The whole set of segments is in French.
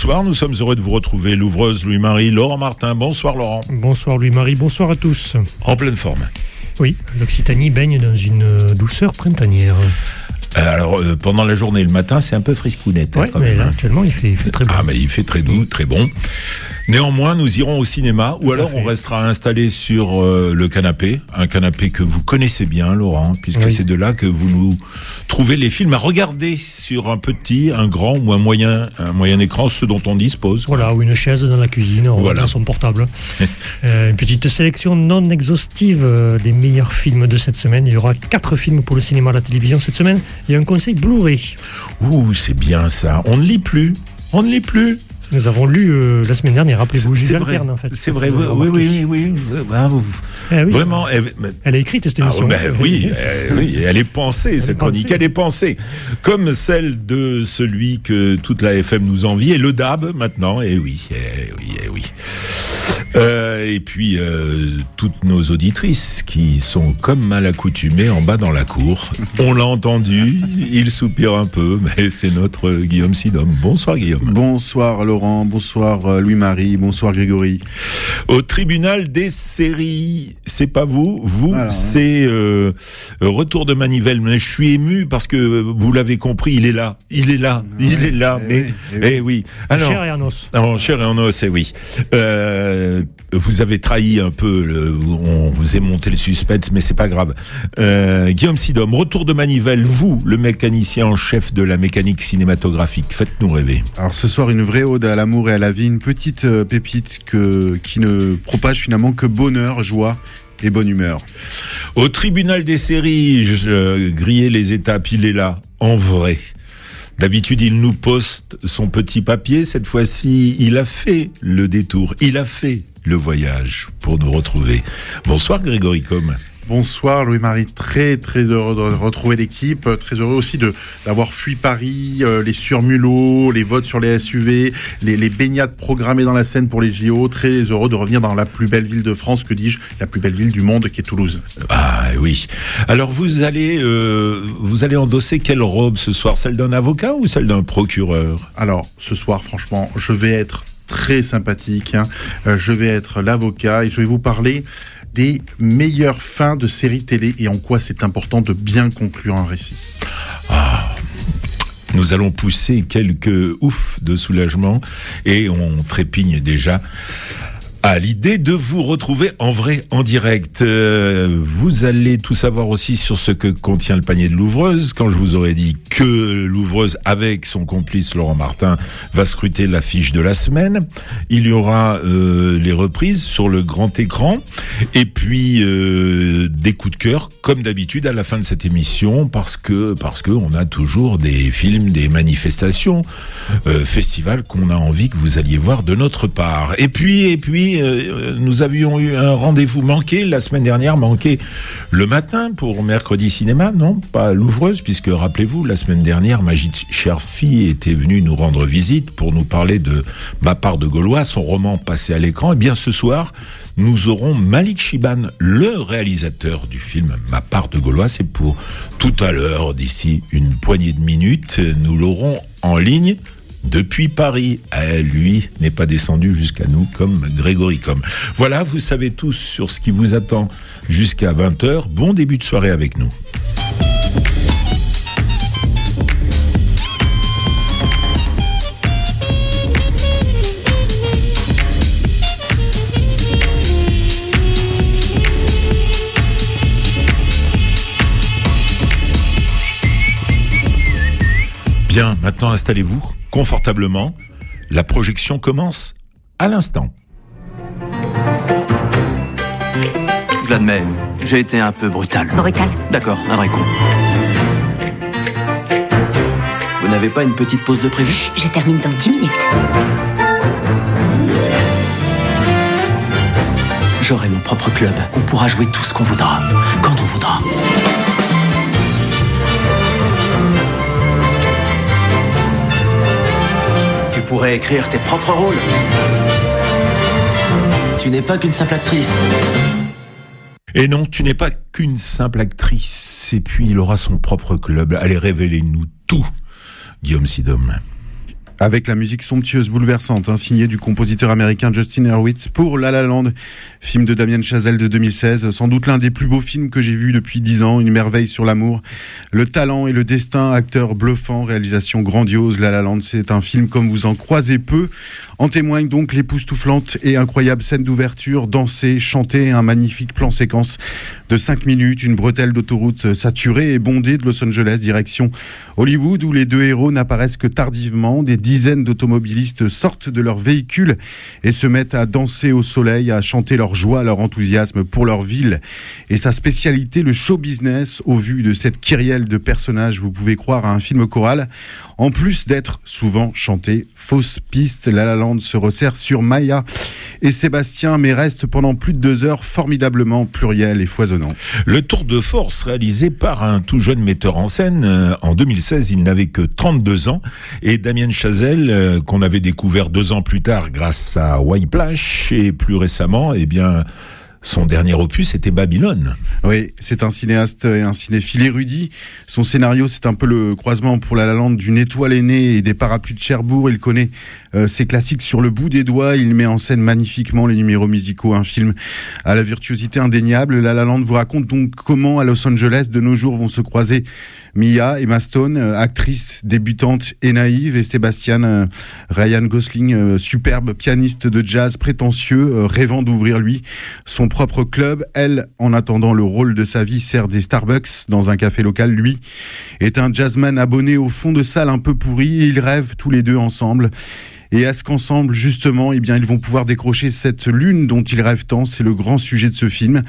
Bonsoir, nous sommes heureux de vous retrouver. L'ouvreuse Louis-Marie, Laurent Martin. Bonsoir Laurent. Bonsoir Louis-Marie, bonsoir à tous. En pleine forme. Oui, l'Occitanie baigne dans une douceur printanière. Euh, alors, euh, pendant la journée, le matin, c'est un peu friscounette. hein, mais là, actuellement, il fait, il fait, très bon. Ah, mais il fait très doux, très bon. Néanmoins, nous irons au cinéma, ou alors on restera installé sur euh, le canapé, un canapé que vous connaissez bien, Laurent, puisque oui. c'est de là que vous nous trouvez les films à regarder sur un petit, un grand ou un moyen, un moyen écran, ce dont on dispose. Voilà, ou une chaise dans la cuisine, voilà. dans son portable. euh, une petite sélection non exhaustive des meilleurs films de cette semaine. Il y aura quatre films pour le cinéma et la télévision cette semaine. Il y a un conseil Blu-ray. Ouh, c'est bien ça. On ne lit plus. On ne lit plus. Nous avons lu euh, la semaine dernière, rappelez-vous, Jules Alterne, en fait. C'est vrai, oui, oui, oui, oui, ah, vous... Eh oui. Vraiment. Elle, elle a écrit cette émission. Ah, ben, oui, elle, oui, elle est pensée, elle cette est chronique, pensée. elle est pensée. Comme celle de celui que toute la FM nous envie, et le DAB maintenant, et oui, et oui, et oui. Euh, et puis euh, toutes nos auditrices qui sont comme mal accoutumées en bas dans la cour. On l'a entendu, il soupire un peu, mais c'est notre Guillaume Sidom. Bonsoir Guillaume. Bonsoir Laurent, bonsoir Louis-Marie, bonsoir Grégory. Au tribunal des séries, c'est pas vous, vous Alors, c'est euh, Retour de Manivelle. Mais je suis ému parce que vous l'avez compris, il est là, il est là, ouais, il est là. Eh mais eh oui. Eh oui. Alors, cher et en os. En chair et en os, eh oui. Euh, vous avez trahi un peu, le, on vous est monté le suspense, mais c'est pas grave. Euh, Guillaume Sidom, retour de Manivelle, vous, le mécanicien en chef de la mécanique cinématographique, faites-nous rêver. Alors ce soir, une vraie ode à l'amour et à la vie, une petite euh, pépite que, qui ne propage finalement que bonheur, joie et bonne humeur. Au tribunal des séries, je euh, les étapes, il est là, en vrai. D'habitude, il nous poste son petit papier. Cette fois-ci, il a fait le détour. Il a fait le voyage pour nous retrouver. Bonsoir Grégory Com. Bonsoir Louis-Marie, très très heureux de retrouver l'équipe, très heureux aussi de d'avoir fui Paris, euh, les surmulots, les votes sur les SUV, les, les, baignades programmées dans la Seine pour les JO, très heureux de revenir dans la plus belle ville de France, que dis-je, la plus belle ville du monde qui est Toulouse. Ah oui. Alors vous allez euh, vous allez endosser quelle robe ce soir, celle d'un avocat ou celle d'un procureur? Alors ce soir, franchement, je vais être très sympathique. Hein. Euh, je vais être l'avocat et je vais vous parler des meilleures fins de séries télé et en quoi c'est important de bien conclure un récit. Ah. Nous allons pousser quelques oufs de soulagement et on trépigne déjà à l'idée de vous retrouver en vrai, en direct. Euh, vous allez tout savoir aussi sur ce que contient le panier de l'ouvreuse. Quand je vous aurais dit que l'ouvreuse, avec son complice Laurent Martin, va scruter l'affiche de la semaine, il y aura euh, les reprises sur le grand écran et puis euh, des coups de cœur, comme d'habitude à la fin de cette émission, parce que parce que on a toujours des films, des manifestations, festivals qu'on a envie que vous alliez voir de notre part. Et puis et puis euh, nous avions eu un rendez-vous manqué la semaine dernière, manqué le matin pour mercredi cinéma, non Pas l'ouvreuse, puisque rappelez-vous, la semaine dernière, Magid Cherfi était venu nous rendre visite pour nous parler de Ma part de Gaulois, son roman passé à l'écran. Et bien ce soir, nous aurons Malik Chiban, le réalisateur du film Ma part de Gaulois. C'est pour tout à l'heure, d'ici une poignée de minutes, nous l'aurons en ligne depuis Paris. Euh, lui n'est pas descendu jusqu'à nous comme Grégory Com. Voilà, vous savez tous sur ce qui vous attend jusqu'à 20h. Bon début de soirée avec nous. Bien, maintenant installez-vous confortablement. La projection commence à l'instant. Je l'admets, j'ai été un peu brutal. Brutal D'accord, un vrai con. Vous n'avez pas une petite pause de prévu? Je termine dans 10 minutes. J'aurai mon propre club. On pourra jouer tout ce qu'on voudra, quand on voudra. Pourrais écrire tes propres rôles. Tu n'es pas qu'une simple actrice. Et non, tu n'es pas qu'une simple actrice. Et puis, il aura son propre club. Allez, révélez-nous tout, Guillaume Sidom. Avec la musique somptueuse, bouleversante, hein, signée du compositeur américain Justin Hurwitz pour La La Land, film de Damien Chazelle de 2016, sans doute l'un des plus beaux films que j'ai vus depuis dix ans, une merveille sur l'amour, le talent et le destin, acteur bluffant, réalisation grandiose, La La Land, c'est un film comme vous en croisez peu, en témoigne donc l'époustouflante et incroyable scène d'ouverture, dansée, chantée, un magnifique plan séquence de 5 minutes, une bretelle d'autoroute saturée et bondée de Los Angeles, direction Hollywood, où les deux héros n'apparaissent que tardivement. Des dizaines d'automobilistes sortent de leur véhicule et se mettent à danser au soleil, à chanter leur joie, leur enthousiasme pour leur ville. Et sa spécialité, le show business, au vu de cette kyrielle de personnages, vous pouvez croire à un film choral. En plus d'être souvent chanté, fausse piste, La La Se resserre sur Maya et Sébastien, mais reste pendant plus de deux heures formidablement pluriel et foisonnant. Le tour de force réalisé par un tout jeune metteur en scène. Euh, en 2016, il n'avait que 32 ans. Et Damien Chazelle, euh, qu'on avait découvert deux ans plus tard grâce à White Plash, et plus récemment, eh bien, son dernier opus était Babylone. Oui, c'est un cinéaste et un cinéphile érudit. Son scénario, c'est un peu le croisement pour la lande d'une étoile aînée et des parapluies de Cherbourg. Il connaît ses classiques sur le bout des doigts. Il met en scène magnifiquement les numéros musicaux. Un film à la virtuosité indéniable. La La Land vous raconte donc comment à Los Angeles de nos jours vont se croiser Mia, Emma Stone, euh, actrice débutante et naïve, et Sébastien euh, Ryan Gosling, euh, superbe pianiste de jazz prétentieux, rêvant d'ouvrir lui son propre club. Elle, en attendant le rôle de sa vie, sert des Starbucks dans un café local. Lui est un jazzman abonné au fond de salle un peu pourri ils rêvent tous les deux ensemble. Et à ce qu'ensemble, justement, eh bien, ils vont pouvoir décrocher cette lune dont ils rêvent tant. C'est le grand sujet de ce film.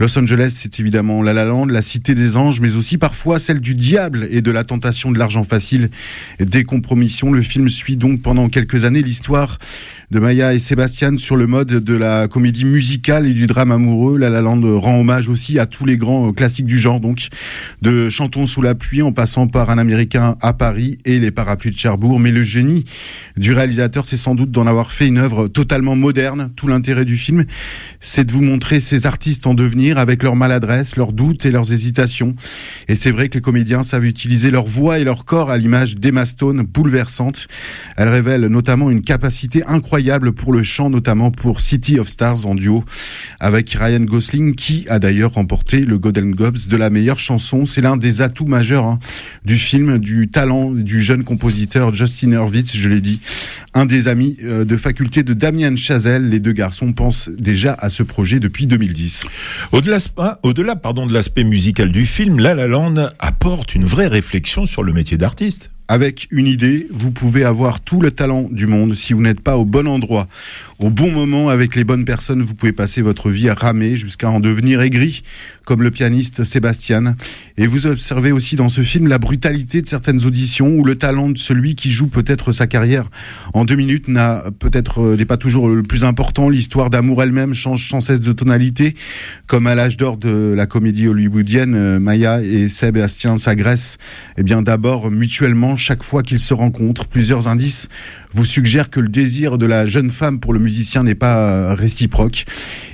Los Angeles, c'est évidemment La La Land, la cité des anges, mais aussi parfois celle du diable et de la tentation de l'argent facile. Des compromissions. Le film suit donc pendant quelques années l'histoire de Maya et Sébastien sur le mode de la comédie musicale et du drame amoureux. La La Land rend hommage aussi à tous les grands classiques du genre, donc de Chantons sous la pluie en passant par Un Américain à Paris et Les Parapluies de Cherbourg. Mais le génie du réalisateur, c'est sans doute d'en avoir fait une œuvre totalement moderne. Tout l'intérêt du film, c'est de vous montrer ces artistes en devenir avec leurs maladresses, leurs doutes et leurs hésitations. Et c'est vrai que les comédiens savent utiliser leur voix et leur corps à l'image d'Emma Stone, bouleversante. Elle révèle notamment une capacité incroyable pour le chant, notamment pour City of Stars en duo avec Ryan Gosling, qui a d'ailleurs remporté le Golden Globes de la meilleure chanson. C'est l'un des atouts majeurs hein, du film, du talent du jeune compositeur Justin Hurwitz, je l'ai dit, un des amis euh, de faculté de Damien Chazelle. Les deux garçons pensent déjà à ce projet depuis 2010. Au-delà, pardon, de l'aspect musical du film, La La Land apporte une vraie réflexion sur le métier d'artiste. Avec une idée, vous pouvez avoir tout le talent du monde. Si vous n'êtes pas au bon endroit, au bon moment, avec les bonnes personnes, vous pouvez passer votre vie à ramer jusqu'à en devenir aigri, comme le pianiste Sébastien. Et vous observez aussi dans ce film la brutalité de certaines auditions ou le talent de celui qui joue peut-être sa carrière en deux minutes n'a peut-être euh, n'est pas toujours le plus important. L'histoire d'amour elle-même change sans cesse de tonalité, comme à l'âge d'or de la comédie hollywoodienne. Euh, Maya et Sébastien s'agressent, eh bien d'abord mutuellement chaque fois qu'ils se rencontrent. Plusieurs indices vous suggèrent que le désir de la jeune femme pour le musicien n'est pas euh, réciproque.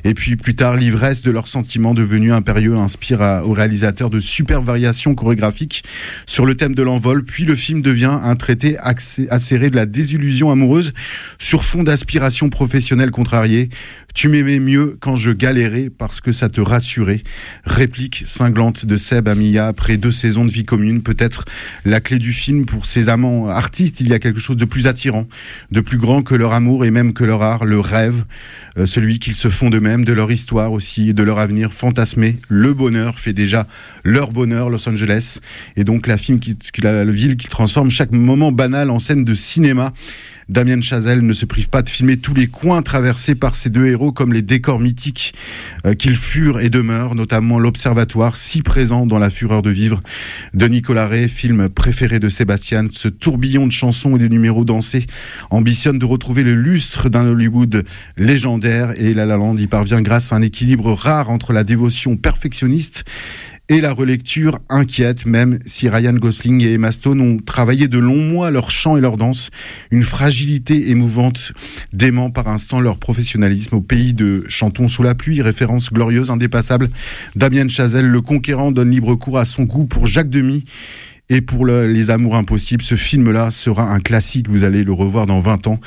Et puis plus tard, l'ivresse de leurs sentiments devenus impérieux inspire au réalisateur de super variations chorégraphiques sur le thème de l'envol. Puis le film devient un traité acéré de la désillusion amoureuse sur fond d'aspiration professionnelle contrariée. Tu m'aimais mieux quand je galérais parce que ça te rassurait. Réplique cinglante de Seb Amia après deux saisons de vie commune. Peut-être la clé du film pour ses amants artistes. Il y a quelque chose de plus attirant, de plus grand que leur amour et même que leur art, le rêve, euh, celui qu'ils se font d'eux-mêmes, de leur histoire aussi, de leur avenir fantasmé. Le bonheur fait déjà leur bonheur, Los Angeles. Et donc la, film qui, la ville qui transforme chaque moment banal en scène de cinéma. Damien Chazelle ne se prive pas de filmer tous les coins traversés par ces deux héros comme les décors mythiques euh, qu'ils furent et demeurent, notamment l'Observatoire, si présent dans La Fureur de Vivre de Nicolas Ray, film préféré de Sébastien. Ce tourbillon de chansons et de numéros dansés ambitionne de retrouver le lustre d'un Hollywood légendaire et La La Land y parvient grâce à un équilibre rare entre la dévotion perfectionniste et la relecture inquiète, même si Ryan Gosling et Emma Stone ont travaillé de longs mois leur chant et leur danse, une fragilité émouvante dément par instant leur professionnalisme au pays de Chantons sous la pluie, référence glorieuse, indépassable. Damien Chazelle, le conquérant, donne libre cours à son goût pour Jacques Demy Et pour les amours impossibles, ce film-là sera un classique, vous allez le revoir dans 20 ans,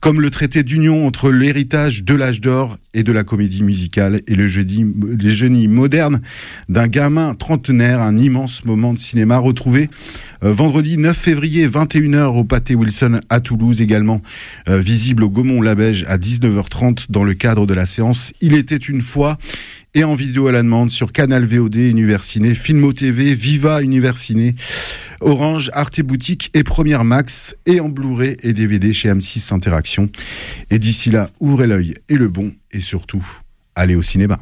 comme le traité d'union entre l'héritage de l'âge d'or et de la comédie musicale et le, jeudi, le génie moderne d'un gamin trentenaire, un immense moment de cinéma retrouvé vendredi 9 février, 21h au Pâté Wilson à Toulouse également, euh, visible au Gaumont-Labège à 19h30 dans le cadre de la séance Il était une fois et en vidéo à la demande sur Canal VOD, Universiné, Filmo TV, Viva Universiné, Orange, Arte Boutique et Première Max et en Blu-ray et DVD chez M6 Interaction. Et d'ici là, ouvrez l'œil et le bon et surtout, allez au cinéma.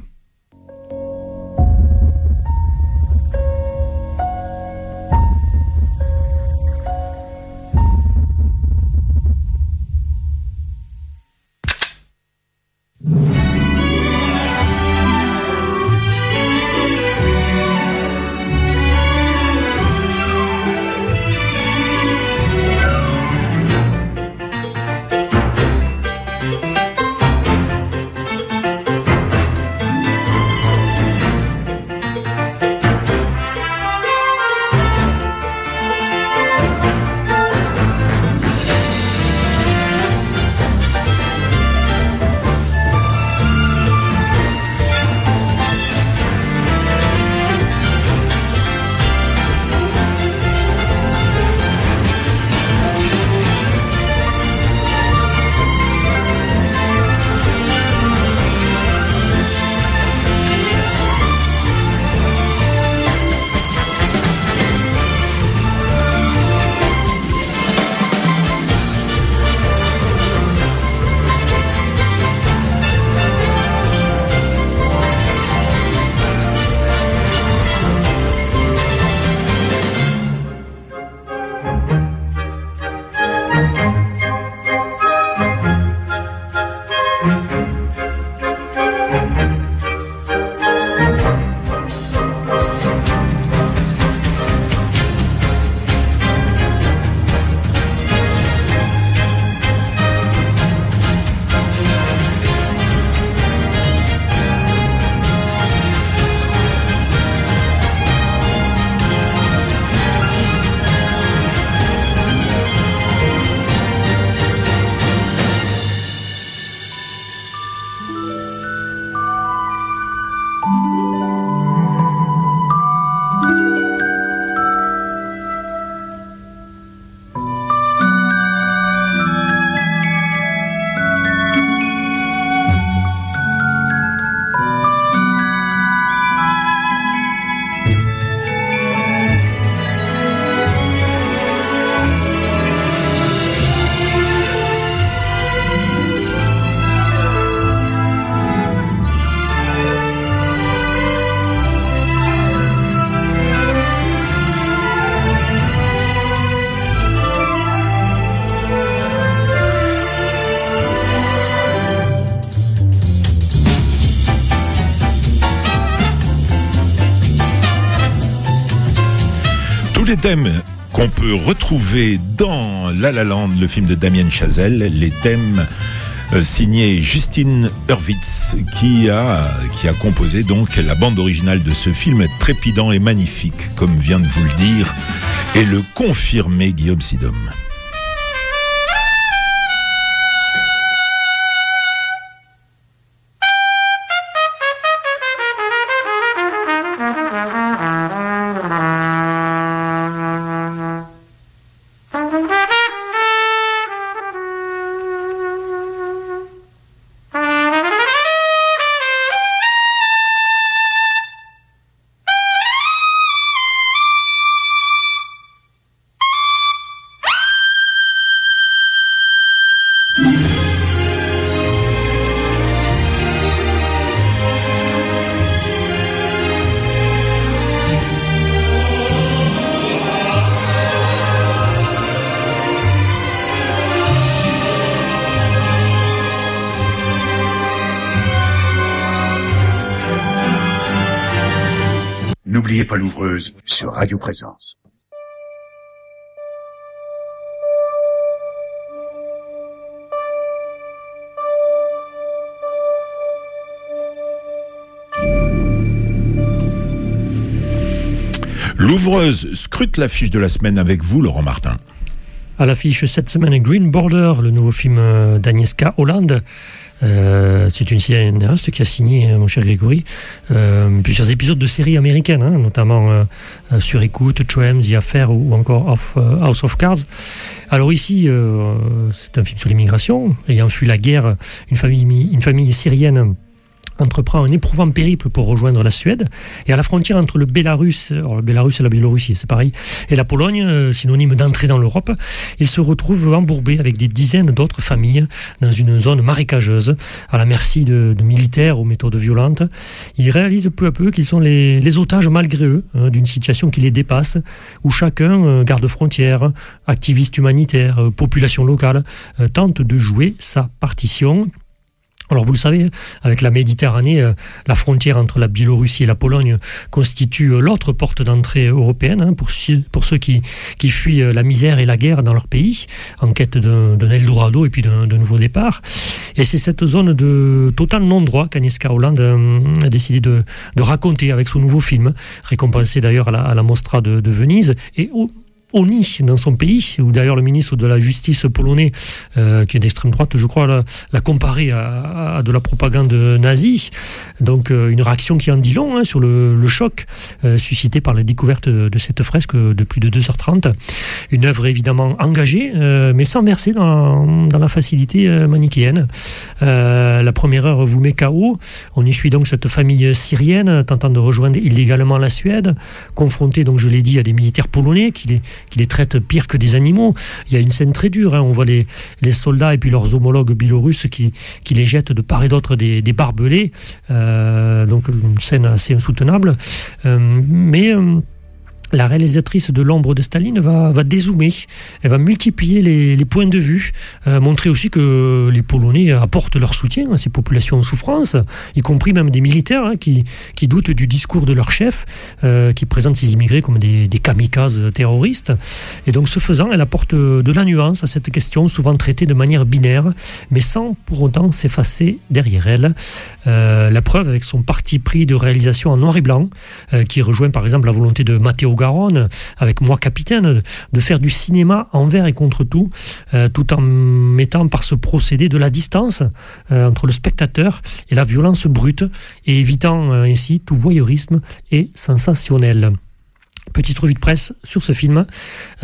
Thèmes qu'on peut retrouver dans La La Land, le film de Damien Chazelle, les thèmes euh, signés Justine Hurwitz qui a, composé donc la bande originale de ce film trépidant et magnifique, comme vient de vous le dire, et le confirmer Guillaume Sidom. Présence. L'ouvreuse scrute l'affiche de la semaine avec vous, Laurent Martin. À l'affiche cette semaine, Green Border, le nouveau film d'Agnieszka Hollande. Euh, c'est une cinéaste qui a signé, euh, mon cher Grégory, euh, plusieurs épisodes de séries américaines, hein, notamment Sur écoute, Trams, The Affair ou encore House of Cards. Alors ici, c'est un film sur l'immigration. Ayant fui la guerre, une famille, une famille syrienne entreprend un éprouvant périple pour rejoindre la Suède. Et à la frontière entre le Bélarus, alors le Bélarus et la Biélorussie, c'est pareil, et la Pologne, euh, synonyme d'entrée dans l'Europe, il se retrouve embourbé avec des dizaines d'autres familles dans une zone marécageuse, à la merci de, militaires aux méthodes violentes. Ils réalisent peu à peu qu'ils sont les, otages malgré eux hein, d'une situation qui les dépasse, où chacun, euh, garde frontière, activiste humanitaire, euh, population locale, tente de jouer sa partition alors vous le savez, avec la Méditerranée, euh, la frontière entre la Biélorussie et la Pologne constitue euh, l'autre porte d'entrée européenne hein, pour, ceux qui, fuient euh, la misère et la guerre dans leur pays, en quête d'un Eldorado et puis d'un nouveau départ. Et c'est cette zone de total non-droit qu'Agnieszka Hollande a décidé de, raconter avec son nouveau film, récompensé d'ailleurs à, la, Mostra de, Venise, Oni dans son pays, où d'ailleurs le ministre de la Justice polonais, euh, qui est d'extrême droite, je crois, l'a comparé à, de la propagande nazie. Donc euh, une réaction qui en dit long hein, sur le, choc euh, suscité par la découverte de, cette fresque de plus de 2h30. Une œuvre évidemment engagée, mais sans verser dans, dans la facilité manichéenne. la première heure vous met KO. On y suit donc cette famille syrienne tentant de rejoindre illégalement la Suède, confrontée, donc je l'ai dit, à des militaires polonais qui les qui les traitent pire que des animaux. Il y a une scène très dure. Hein. On voit les, les, soldats et puis leurs homologues biélorusses qui, qui les jettent de part et d'autre des, des, barbelés. Euh, donc une scène assez insoutenable. Euh, mais euh, la réalisatrice de L'ombre de Staline va, va dézoomer, elle va multiplier les, points de vue, euh, montrer aussi que les Polonais apportent leur soutien à ces populations en souffrance, y compris même des militaires hein, qui, qui, doutent du discours de leur chef, euh, qui présentent ces immigrés comme des, kamikazes terroristes. Et donc, ce faisant, elle apporte de la nuance à cette question, souvent traitée de manière binaire, mais sans pour autant s'effacer derrière elle. Euh, la preuve avec son parti pris de réalisation en noir et blanc, qui rejoint par exemple la volonté de Matteo Avec moi capitaine, de faire du cinéma envers et contre tout, euh, tout en mettant par ce procédé de la distance euh, entre le spectateur et la violence brute, et évitant euh, ainsi tout voyeurisme et sensationnel. Petite revue de presse sur ce film,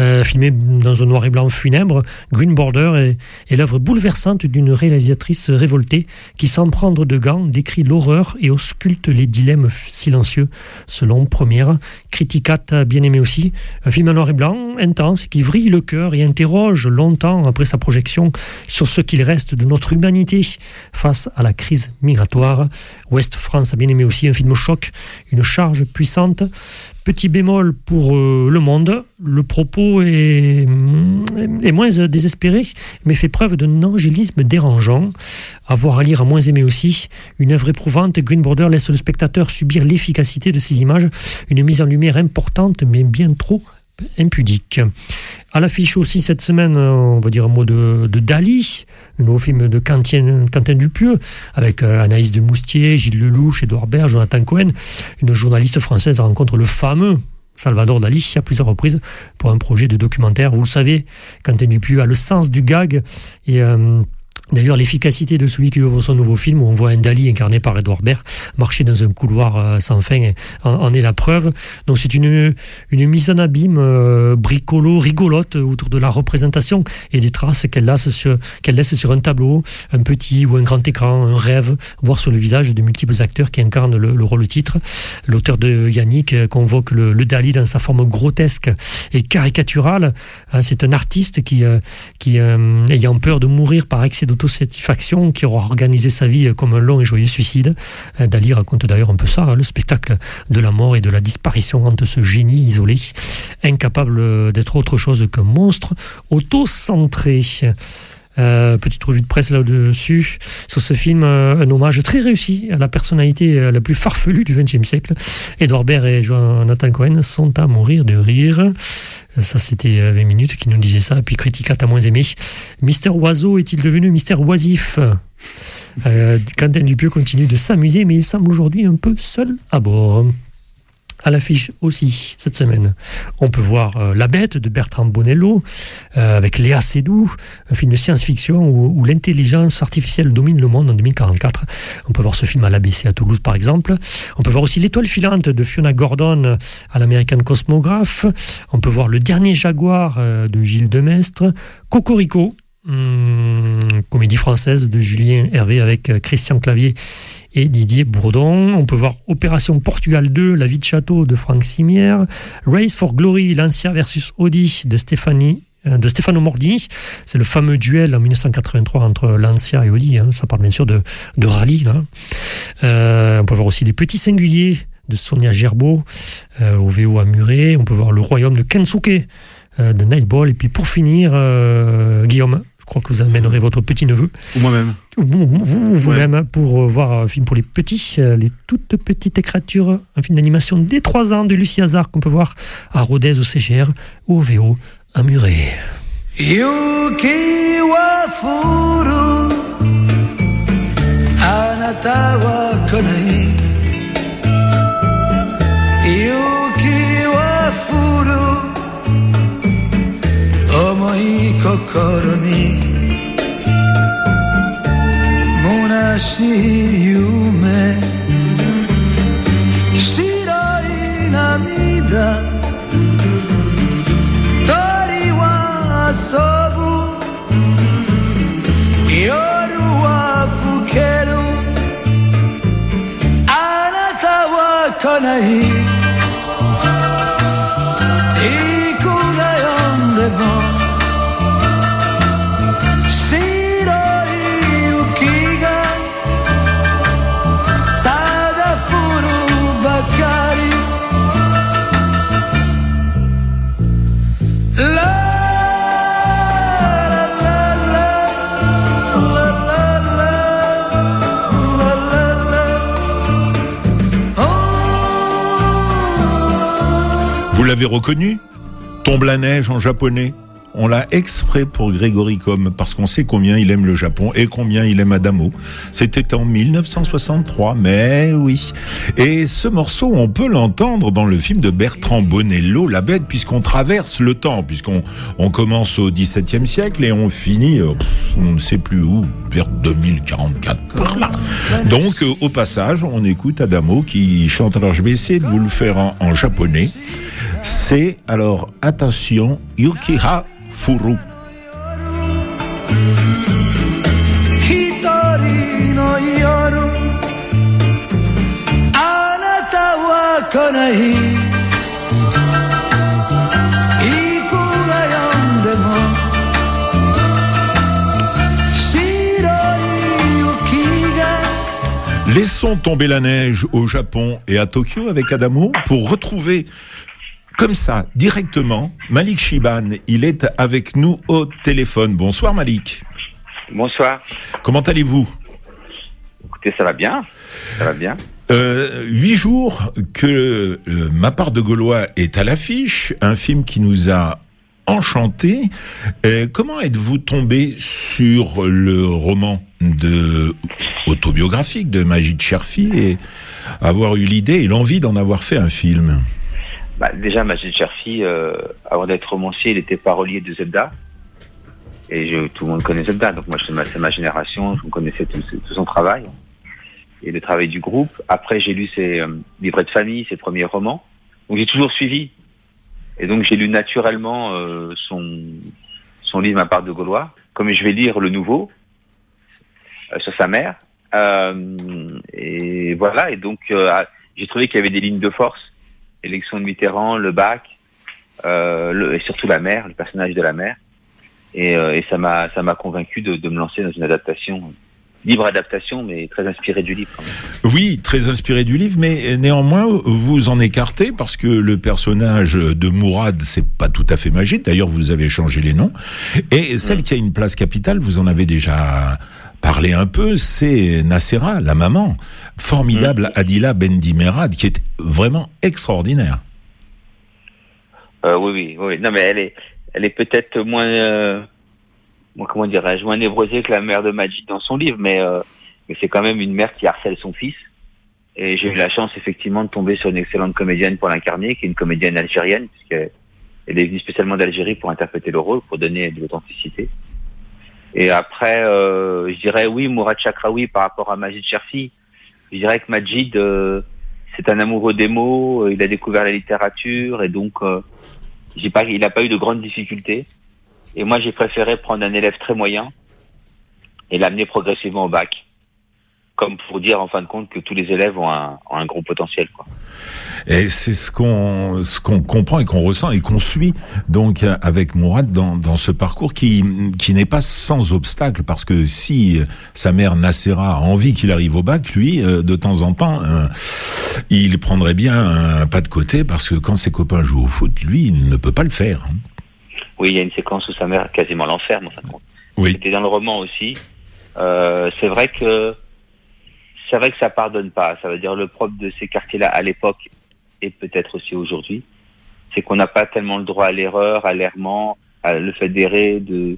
euh, filmé dans un noir et blanc funèbre. Green Border est, l'œuvre bouleversante d'une réalisatrice révoltée qui, sans prendre de gants, décrit l'horreur et ausculte les dilemmes silencieux, selon Première. Criticat bien aimé aussi. Un film en noir et blanc, intense, qui vrille le cœur et interroge longtemps après sa projection sur ce qu'il reste de notre humanité face à la crise migratoire. Ouest France a bien aimé aussi un film choc, une charge puissante Petit bémol pour euh, Le Monde, le propos est, moins désespéré, mais fait preuve d'un angélisme dérangeant. Avoir à lire à moins aimer aussi. Une œuvre éprouvante, Green Border laisse le spectateur subir l'efficacité de ces images, une mise en lumière importante, mais bien trop impudique. À l'affiche aussi cette semaine, on va dire un mot de, Dali, le nouveau film de Quentin, Dupieux, avec euh, Anaïs de Moustier, Gilles Lelouch, Edouard Baird, Jonathan Cohen. Une journaliste française rencontre le fameux Salvador Dali à plusieurs reprises pour un projet de documentaire. Vous le savez, Quentin Dupieux a le sens du gag et euh, D'ailleurs, l'efficacité de celui qui ouvre son nouveau film, où on voit un Dali incarné par Edouard Baird marcher dans un couloir euh, sans fin, en, est la preuve. Donc c'est une, une mise en abîme euh, bricolo, rigolote autour de la représentation et des traces qu'elle laisse, sur, un tableau, un petit ou un grand écran, un rêve, voire sur le visage de multiples acteurs qui incarnent le, rôle titre. L'auteur de Yannick euh, convoque le, Dali dans sa forme grotesque et caricaturale. C'est un artiste qui, qui ayant peur de mourir par excès de qui aura organisé sa vie comme un long et joyeux suicide. Euh, Dali raconte d'ailleurs un peu ça, hein, le spectacle de la mort et de la disparition entre ce génie isolé, incapable d'être autre chose qu'un monstre auto-centré. Euh, petite revue de presse là-dessus, sur ce film, euh, un hommage très réussi à la personnalité la plus farfelue du XXe siècle. Edouard Baird et Jonathan Cohen sont à mourir de rire. Ça, c'était 20 euh, minutes qui nous disait ça. Puis Critica, t'as moins aimé. Mister Oiseau est-il devenu Mister Oisif? Euh, Quentin Dupieux continue de s'amuser, mais il semble aujourd'hui un peu seul à bord. À l'affiche aussi cette semaine. On peut voir euh, La Bête de Bertrand Bonello euh, avec Léa Seydoux, un film de science-fiction où, l'intelligence artificielle domine le monde en 2044. On peut voir ce film à l'ABC à Toulouse par exemple. On peut voir aussi L'étoile filante de Fiona Gordon à l'American Cosmograph. On peut voir Le dernier jaguar euh, de Gilles Demestre. Cocorico, hum, comédie française de Julien Hervé avec Christian Clavier et Didier Bourdon. On peut voir Opération Portugal 2, La vie de château de Franck Simière. Race for Glory, Lancia versus Audi de Stéphanie euh, de Stefano Mordi. C'est le fameux duel en 1983 entre Lancia et Audi. hein. Ça parle bien sûr de, rallye. Euh, on peut voir aussi Les Petits Singuliers de Sonia Gerbeau euh, au VO à Muret. On peut voir Le Royaume de Kensuke euh, de Nightball. Et puis pour finir, Guillaume, crois que vous amènerez votre petit-neveu Ou moi-même. vous- vous- vous-même pour euh, voir un film pour les petits, euh, les toutes petites créatures, un film d'animation dès 3 ans de Lucie Hazard qu'on peut voir à Rodez au CGR ou au VO à Muret. Yuki wa furu Anata wa konai corner Moon, I see you, man l'avez reconnu? Tombe la neige en japonais on l'a exprès pour Grégory Comme parce qu'on sait combien il aime le Japon et combien il aime Adamo. C'était en 1963, mais oui. Et ce morceau, on peut l'entendre dans le film de Bertrand Bonello, La Bête, puisqu'on traverse le temps, puisqu'on on commence au XVIIe siècle et on finit, euh, on ne sait plus où, vers 2044, par là. Donc, euh, au passage, on écoute Adamo qui chante. Alors, je vais essayer de vous le faire en japonais c'est alors attention Yukira Furu. Laissons tomber la neige au Japon et à Tokyo avec Adamo pour retrouver comme ça, directement, Malik Shiban. Il est avec nous au téléphone. Bonsoir Malik. Bonsoir. Comment allez-vous? Écoutez, ça va bien. Ça va bien. Euh, Huit jours que euh, Ma part de Gaulois est à l'affiche, un film qui nous a enchanté. Euh, comment êtes-vous tombé sur le roman de autobiographique de Majid Cherfi et avoir eu l'idée et l'envie d'en avoir fait un film? Bah, déjà, Majid Cherfi, euh, avant d'être romancier, il était parolier de Zelda. Et je, tout le monde connaît Zelda, donc moi, c'est ma, génération, je connaissais tout, tout son travail et le travail du groupe. Après, j'ai lu ses euh, livrets de famille, ses premiers romans. Donc, j'ai toujours suivi. Et donc, j'ai lu naturellement euh, son, son livre Ma part de Gaulois. Comme je vais lire le nouveau euh, sur sa mère. Euh, et voilà. Et donc, euh, j'ai trouvé qu'il y avait des lignes de force. Élection de Mitterrand, le bac, euh, le, et surtout la mère, le personnage de la mère. Et, euh, et ça m'a ça m'a convaincu de, de me lancer dans une adaptation libre adaptation, mais très inspirée du livre. Oui, très inspiré du livre, mais néanmoins, vous en écartez parce que le personnage de Mourad, c'est pas tout à fait magique. D'ailleurs, vous avez changé les noms. Et celle qui a une place capitale, vous en avez déjà parlé un peu, c'est Nassera, la maman. Formidable Adila Bendimerad, qui est vraiment extraordinaire. Euh, oui, oui, oui. Non, mais elle est, elle est peut-être moins, euh, moins, comment dirais-je, moins névrosée que la mère de Majid dans son livre, mais, euh, mais c'est quand même une mère qui harcèle son fils Et j'ai eu la chance effectivement de tomber sur une excellente comédienne pour l'incarner, qui est une comédienne algérienne, puisqu'elle elle est venue spécialement d'Algérie pour interpréter le rôle, pour donner de l'authenticité. Et après, euh, je dirais oui, Mourad Chakraoui par rapport à Majid Cherfi. Je dirais que Majid, euh, c'est un amoureux des mots, euh, il a découvert la littérature et donc euh, j'ai pas, il n'a pas eu de grandes difficultés. Et moi, j'ai préféré prendre un élève très moyen et l'amener progressivement au bac comme pour dire en fin de compte que tous les élèves ont un, ont un gros potentiel. Quoi. Et c'est ce qu'on ce qu'on comprend et qu'on ressent et qu'on suit donc avec Mourad dans, dans ce parcours qui qui n'est pas sans obstacle parce que si sa mère Nassera a envie qu'il arrive au bac, lui euh, de temps en temps euh, il prendrait bien un pas de côté parce que quand ses copains jouent au foot, lui il ne peut pas le faire. hein. Oui, il y a une séquence où sa mère quasiment l'enferme en fin de compte. Oui. C'était dans le roman aussi. Euh, c'est vrai que c'est vrai que ça pardonne pas. Ça veut dire le propre de ces quartiers-là à l'époque et peut-être aussi aujourd'hui, c'est qu'on n'a pas tellement le droit à l'erreur, à l'errement, à le fait d'errer, de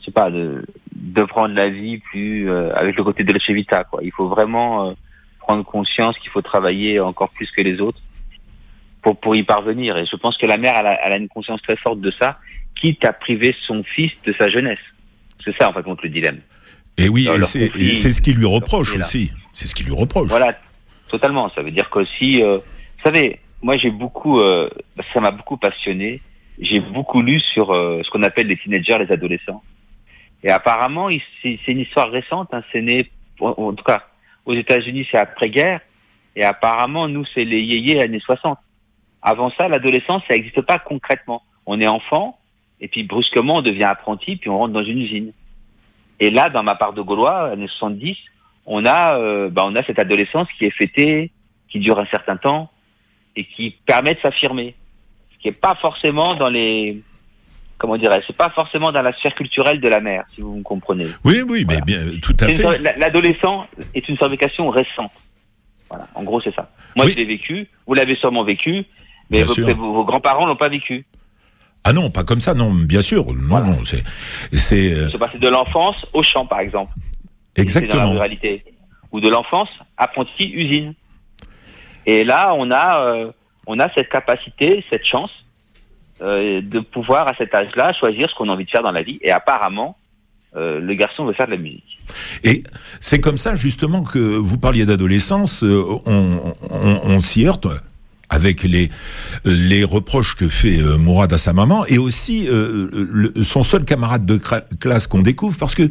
je sais pas, de de prendre la vie plus euh, avec le côté de la quoi. Il faut vraiment euh, prendre conscience qu'il faut travailler encore plus que les autres pour pour y parvenir. Et je pense que la mère elle a, elle a une conscience très forte de ça, quitte à priver son fils de sa jeunesse. C'est ça en fait contre le dilemme. Et oui, et c'est ce qu'il lui reproche aussi. C'est ce qu'il lui reproche. Voilà, totalement. Ça veut dire qu'aussi, euh, vous savez, moi j'ai beaucoup, euh, ça m'a beaucoup passionné. J'ai beaucoup lu sur euh, ce qu'on appelle les teenagers, les adolescents. Et apparemment, c'est une histoire récente. Hein, c'est né, en tout cas, aux États-Unis, c'est après-guerre. Et apparemment, nous, c'est les yéyés années 60. Avant ça, l'adolescence, ça n'existe pas concrètement. On est enfant, et puis brusquement, on devient apprenti, puis on rentre dans une usine. Et là, dans ma part de Gaulois, années 70, on a, euh, bah, on a cette adolescence qui est fêtée, qui dure un certain temps et qui permet de s'affirmer. Ce qui est pas forcément dans les, comment dirais c'est pas forcément dans la sphère culturelle de la mère, si vous me comprenez. Oui, oui, mais bien, tout à fait. L'adolescent est une fabrication récente. Voilà, en gros, c'est ça. Moi, Oui. je l'ai vécu, vous l'avez sûrement vécu, mais vos, sûr. vos- vos grands-parents l'ont pas vécu. Ah non, pas comme ça, non, bien sûr. Non, Voilà. non, c'est, c'est euh, Se passer de l'enfance au champ, par exemple. C'est dans la exactement. ruralité. Ou de l'enfance, apprenti usine. Et là, on a, euh, on a cette capacité, cette chance euh, de pouvoir, à cet âge-là, choisir ce qu'on a envie de faire dans la vie. Et apparemment, euh, le garçon veut faire de la musique. Et c'est comme ça justement que vous parliez d'adolescence, on, on, on s'y heurte avec les les reproches que fait euh, Mourad à sa maman et aussi euh, le- son seul camarade de classe qu'on découvre parce que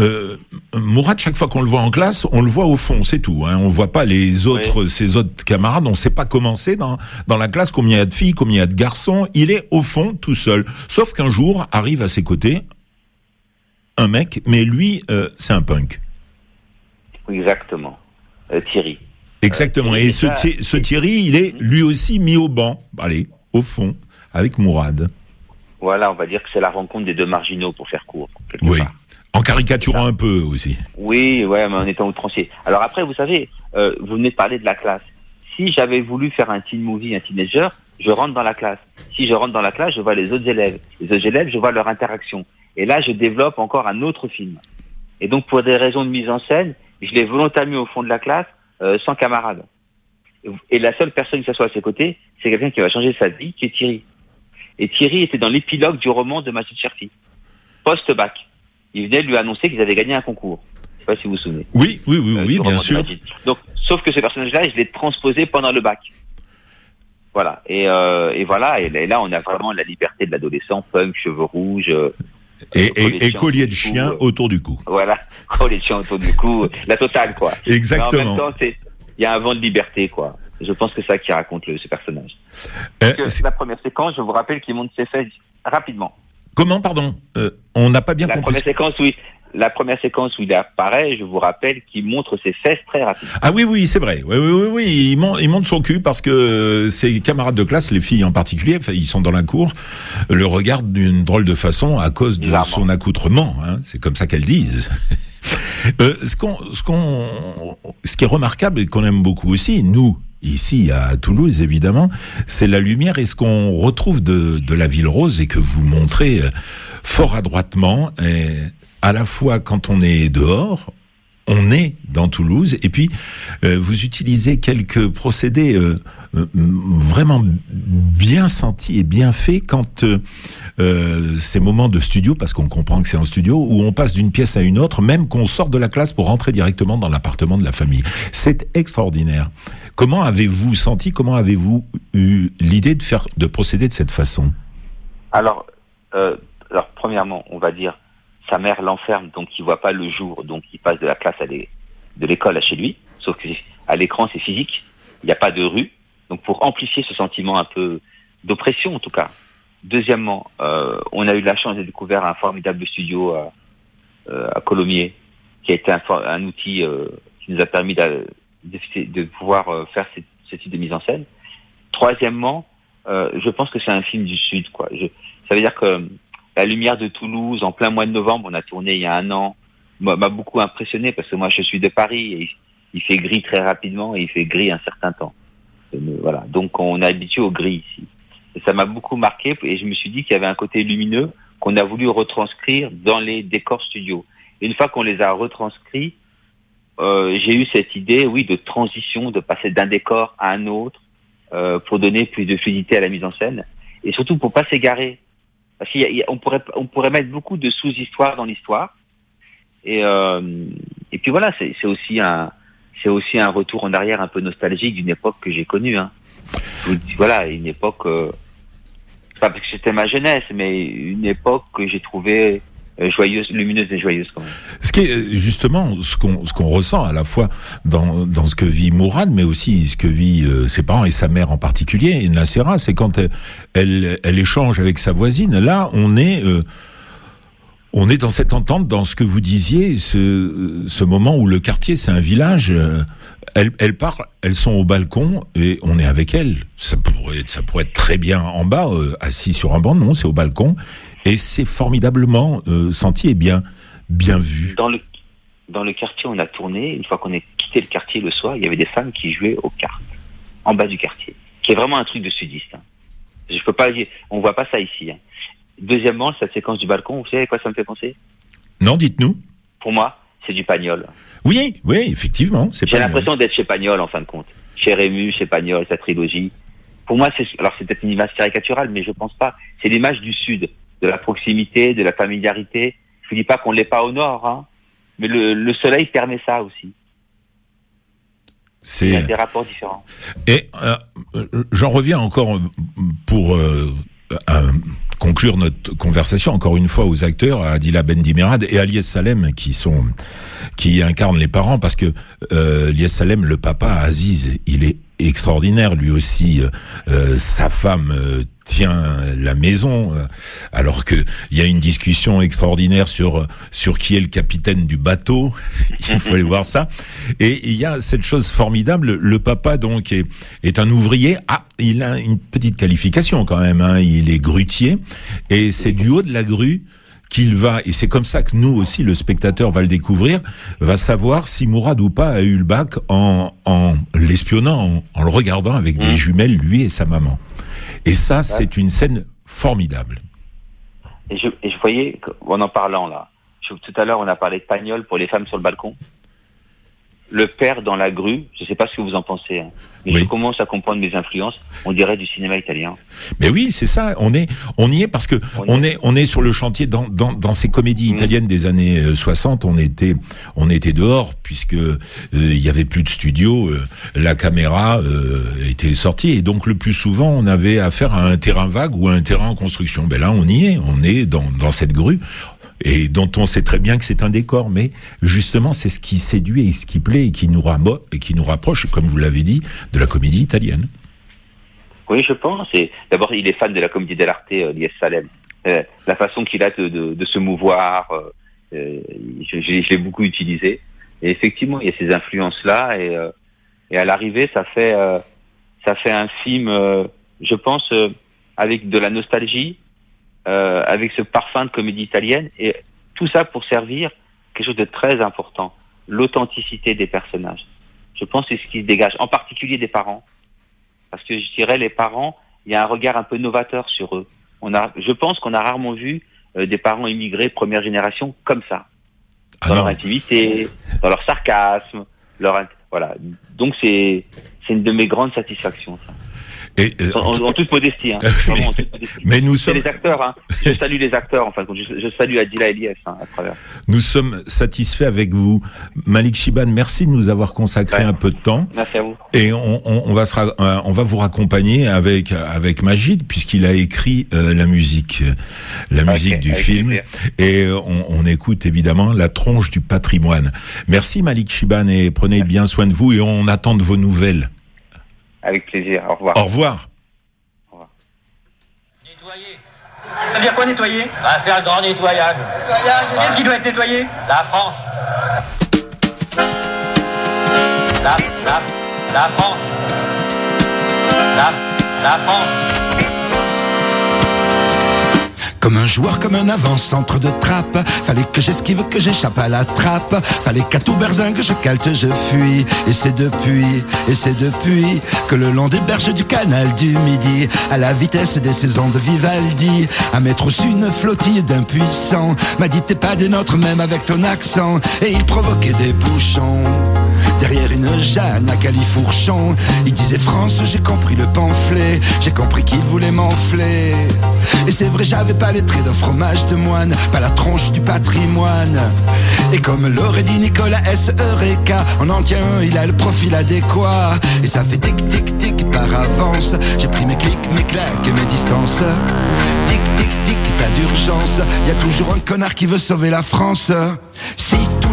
euh, Mourad chaque fois qu'on le voit en classe on le voit au fond c'est tout hein, on voit pas les autres ses autres camarades on sait pas comment c'est dans dans la classe combien il y a de filles combien il y a de garçons il est au fond tout seul sauf qu'un jour arrive à ses côtés un mec mais lui euh, c'est un punk Exactement. Euh, Thierry. Exactement. Et ce, Thierry, il est lui aussi mis au banc, allez, au fond, avec Mourad. Voilà, on va dire que c'est la rencontre des deux marginaux pour faire court. Oui. part. En caricaturant un peu aussi. Oui, ouais, mais en étant outrancier. Alors après, vous savez, euh, vous venez de parler de la classe. Si j'avais voulu faire un teen movie, un teenager, je rentre dans la classe. Si je rentre dans la classe, je vois les autres élèves. Les autres élèves, je vois leur interaction. Et là, je développe encore un autre film. Et donc, pour des raisons de mise en scène, je l'ai volontairement mis au fond de la classe, euh, sans camarades. Et la seule personne qui s'assoit à ses côtés, c'est quelqu'un qui va changer sa vie, qui est Thierry. Et Thierry était dans l'épilogue du roman de Majid Cherfi. Post-bac. Il venait de lui annoncer qu'ils avaient gagné un concours. Je sais pas si vous vous souvenez. Oui, oui, oui, Euh, oui, bien sûr. Donc, sauf que ce personnage-là, je l'ai transposé pendant le bac. Voilà. Et, euh, et voilà. Et, là- et là, on a vraiment la liberté de l'adolescent, punk, cheveux rouges. Euh, Et, collier de et, et chien collier de autour du chien cou, euh, autour du cou. voilà. Oh, les chiens autour du cou. La totale, quoi. Mais en Exactement. même temps, il y a un vent de liberté, quoi. Je pense que c'est ça qui raconte le, ce personnage. Euh, c'est- la première séquence, je vous rappelle qu'il monte ses fesses rapidement. comment, pardon Euh, On n'a pas bien La compris. première séquence, oui. La première séquence où il apparaît, je vous rappelle qu'il montre ses fesses très rapidement. Ah oui, oui, c'est vrai. Oui, oui, oui, oui. Il, monte, il monte son cul parce que euh, ses camarades de classe, les filles en particulier, enfin, ils sont dans la cour, le regardent d'une drôle de façon à cause de son accoutrement. Hein. C'est comme ça qu'elles disent. Euh, ce qu'on, ce qu'on, ce qui est remarquable et qu'on aime beaucoup aussi, nous ici à Toulouse évidemment, c'est la lumière et ce qu'on retrouve de, de la ville rose et que vous montrez euh, fort adroitement, à la fois quand on est dehors, on est dans Toulouse et puis euh, vous utilisez quelques procédés euh, euh, vraiment bien sentis et bien faits quand ces moments de studio, parce qu'on comprend que c'est en studio, où on passe d'une pièce à une autre, même qu'on sort de la classe pour rentrer directement dans l'appartement de la famille. C'est extraordinaire. Comment avez-vous senti, comment avez-vous eu l'idée de faire, de procéder de cette façon? Alors, alors premièrement, on va dire sa mère l'enferme, donc il voit pas le jour, donc il passe de la classe à de l'école à chez lui. Sauf que à l'écran, c'est physique. Il n'y a pas de rue. Donc pour amplifier ce sentiment un peu d'oppression, en tout cas. Deuxièmement, euh, on a eu la chance de découvrir un formidable studio à, euh, à Colomiers, qui a été un, un outil euh, qui nous a permis de, de, pouvoir euh, faire ce type de mise en scène. Troisièmement, euh, je pense que c'est un film du Sud. Quoi. Je, ça veut dire que la lumière de Toulouse, en plein mois de novembre, on a tourné il y a un an, m'a beaucoup impressionné parce que moi je suis de Paris et il fait gris très rapidement et il fait gris un certain temps. Voilà, donc on est habitué au gris ici. Et ça m'a beaucoup marqué et je me suis dit qu'il y avait un côté lumineux qu'on a voulu retranscrire dans les décors studio. Et une fois qu'on les a retranscrits, euh, j'ai eu cette idée, oui, de transition, de passer d'un décor à un autre euh, pour donner plus de fluidité à la mise en scène et surtout pour pas s'égarer. Parce pourrait, on pourrait mettre beaucoup de sous-histoires dans l'histoire. Et, euh, et puis voilà, c'est aussi un, c'est aussi un retour en arrière un peu nostalgique d'une époque que j'ai connue. Hein. Voilà, une époque, euh, pas parce que c'était ma jeunesse, mais une époque que j'ai trouvée joyeuse, lumineuse et joyeuse. Ce qui est euh, justement ce qu'on ce qu'on ressent à la fois dans dans ce que vit Mourad, mais aussi ce que vit euh, ses parents et sa mère en particulier, Nassera, c'est quand elle, elle, échange avec sa voisine. Là, on est on est dans cette entente, dans ce que vous disiez, ce, ce moment où le quartier, c'est un village. Elles, elles parlent, elles sont au balcon et on est avec elles. Ça pourrait, ça pourrait être très bien en bas, assis sur un banc. Non, c'est au balcon. Et c'est formidablement euh, senti et bien, bien vu. Dans le, dans le quartier, on a tourné. Une fois qu'on a quitté le quartier le soir, il y avait des femmes qui jouaient aux cartes, en bas du quartier, qui est vraiment un truc de sudiste. Hein. Je peux pas dire, on voit pas ça ici. Hein. Deuxièmement, cette séquence du balcon, vous savez à quoi ça me fait penser? Non, dites-nous. Pour moi, c'est du Pagnol. Oui, oui, effectivement. J'ai l'impression d'être chez Pagnol en fin de compte. Chez Rému, chez Pagnol, sa trilogie. Pour moi, c'est alors c'est peut-être une image caricaturale, mais je pense pas. C'est l'image du Sud de la proximité, de la familiarité. Je ne dis pas qu'on ne l'est pas au nord, hein, mais le, soleil permet ça aussi. C'est... Il y a des rapports différents. Et euh, j'en reviens encore pour euh, conclure notre conversation encore une fois aux acteurs, à Adila Bendimerad et à Lies Salem qui sont qui incarnent les parents parce que euh, Lies Salem, le papa Aziz, il est extraordinaire lui aussi. Euh, euh, sa femme euh, tient la maison, alors que il y a une discussion extraordinaire sur sur qui est le capitaine du bateau. il faut aller voir ça. Et il y a cette chose formidable. Le papa donc est, est un ouvrier. Ah, il a une petite qualification quand même. Hein. Il est grutier et c'est du haut de la grue qu'il va, et c'est comme ça que nous aussi, le spectateur va le découvrir, va savoir si Mourad ou pas a eu le bac en, en l'espionnant, en, le regardant avec des mmh. jumelles, lui et sa maman. Et ça, c'est une scène formidable. Et je, et je voyais, en en parlant là, tout à l'heure on a parlé de Pagnol pour les femmes sur le balcon le père dans la grue, je ne sais pas ce que vous en pensez, hein, mais je commence à comprendre mes influences. On dirait du cinéma italien. Mais oui, c'est ça. On est, on y est parce que on, est, on est sur le chantier dans, dans, dans ces comédies mm. italiennes des années 60. Euh, on était, on était dehors puisque euh, il y avait plus de studio. Euh, la caméra était sortie et donc le plus souvent on avait affaire à un terrain vague ou à un terrain en construction. Ben là, on y est. On est dans, dans cette grue et dont on sait très bien que c'est un décor, mais justement c'est ce qui séduit et ce qui plaît et qui nous, et qui nous rapproche, comme vous l'avez dit, de la comédie italienne. Oui, je pense. Et d'abord, il est fan de la comédie dell'arte euh, Lies Salem. Euh, la façon qu'il a de, se mouvoir, euh, euh je, je l'ai beaucoup utilisé. Et effectivement, il y a ces influences-là. Et, euh, et à l'arrivée, ça fait ça fait un film, je pense, avec de la nostalgie, euh, avec ce parfum de comédie italienne, et tout ça pour servir quelque chose de très important, l'authenticité des personnages. Je pense que c'est ce qui se dégage, en particulier des parents, parce que je dirais les parents, il y a un regard un peu novateur sur eux. On a, je pense qu'on a rarement vu euh, des parents immigrés première génération comme ça. Ah dans leur intimité, dans leur sarcasme, leur voilà. Donc c'est c'est une de mes grandes satisfactions. Ça. Et, euh, En, en- en toute modestie, hein. Vraiment en toute modestie. mais nous sommes, les acteurs, hein. Je salue les acteurs, enfin, je, je salue Adila Elias hein, à travers. nous sommes satisfaits avec vous. Malik Chiban, merci de nous avoir consacré Ouais. un peu de temps. Merci à vous. Et on, on, on va se ra- euh, on va vous raccompagner avec avec Magid puisqu'il a écrit euh, la musique euh, la musique du film plaisir. et on, on écoute évidemment la tronche du patrimoine. Merci Malik Chiban et prenez bien soin de vous et on attend de vos nouvelles. Avec plaisir. Au revoir. Au revoir. Nettoyer. Ça veut dire quoi nettoyer? On va faire le grand nettoyage. Qu'est-ce qui doit être nettoyé? La France. La, la, la France. La, la France. Comme un joueur, comme un avant-centre de trappe. Fallait que j'esquive, que j'échappe à la trappe. Fallait qu'à tout berzingue, je calte, je fuis. Et c'est depuis, et c'est depuis que le long des berges du canal du Midi, à la vitesse des saisons de Vivaldi, à mettre au-dessus une flottille d'impuissants, m'a dit t'es pas des nôtres même avec ton accent. Et il provoquait des bouchons. Derrière une Jeanne à califourchon, il disait France, j'ai compris le pamphlet, j'ai compris qu'il voulait m'enfler. Et c'est vrai, j'avais pas les traits d'un fromage de moine, pas la tronche du patrimoine. Et comme l'aurait dit Nicolas S. Eureka, en en tient il a le profil adéquat. Et ça fait tic tic tic par avance. J'ai pris mes clics, mes claques et mes distances. Tic tic tic, pas d'urgence. Y a toujours un connard qui veut sauver la France.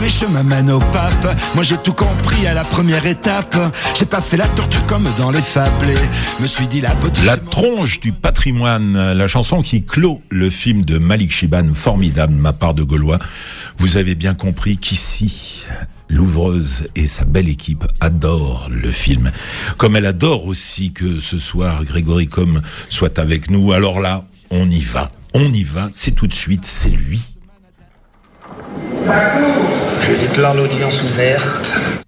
Les chemins mènent au pape, moi j'ai tout compris à la première étape. J'ai pas fait la tortue comme dans les fablés. Me suis dit la petite. La tronche du patrimoine, la chanson qui clôt le film de Malik Chiban, formidable de ma part de Gaulois. Vous avez bien compris qu'ici, l'ouvreuse et sa belle équipe adorent le film. Comme elle adore aussi que ce soir Grégory Com soit avec nous. Alors là, on y va. On y va. C'est tout de suite. C'est lui. Je déclare l'audience ouverte.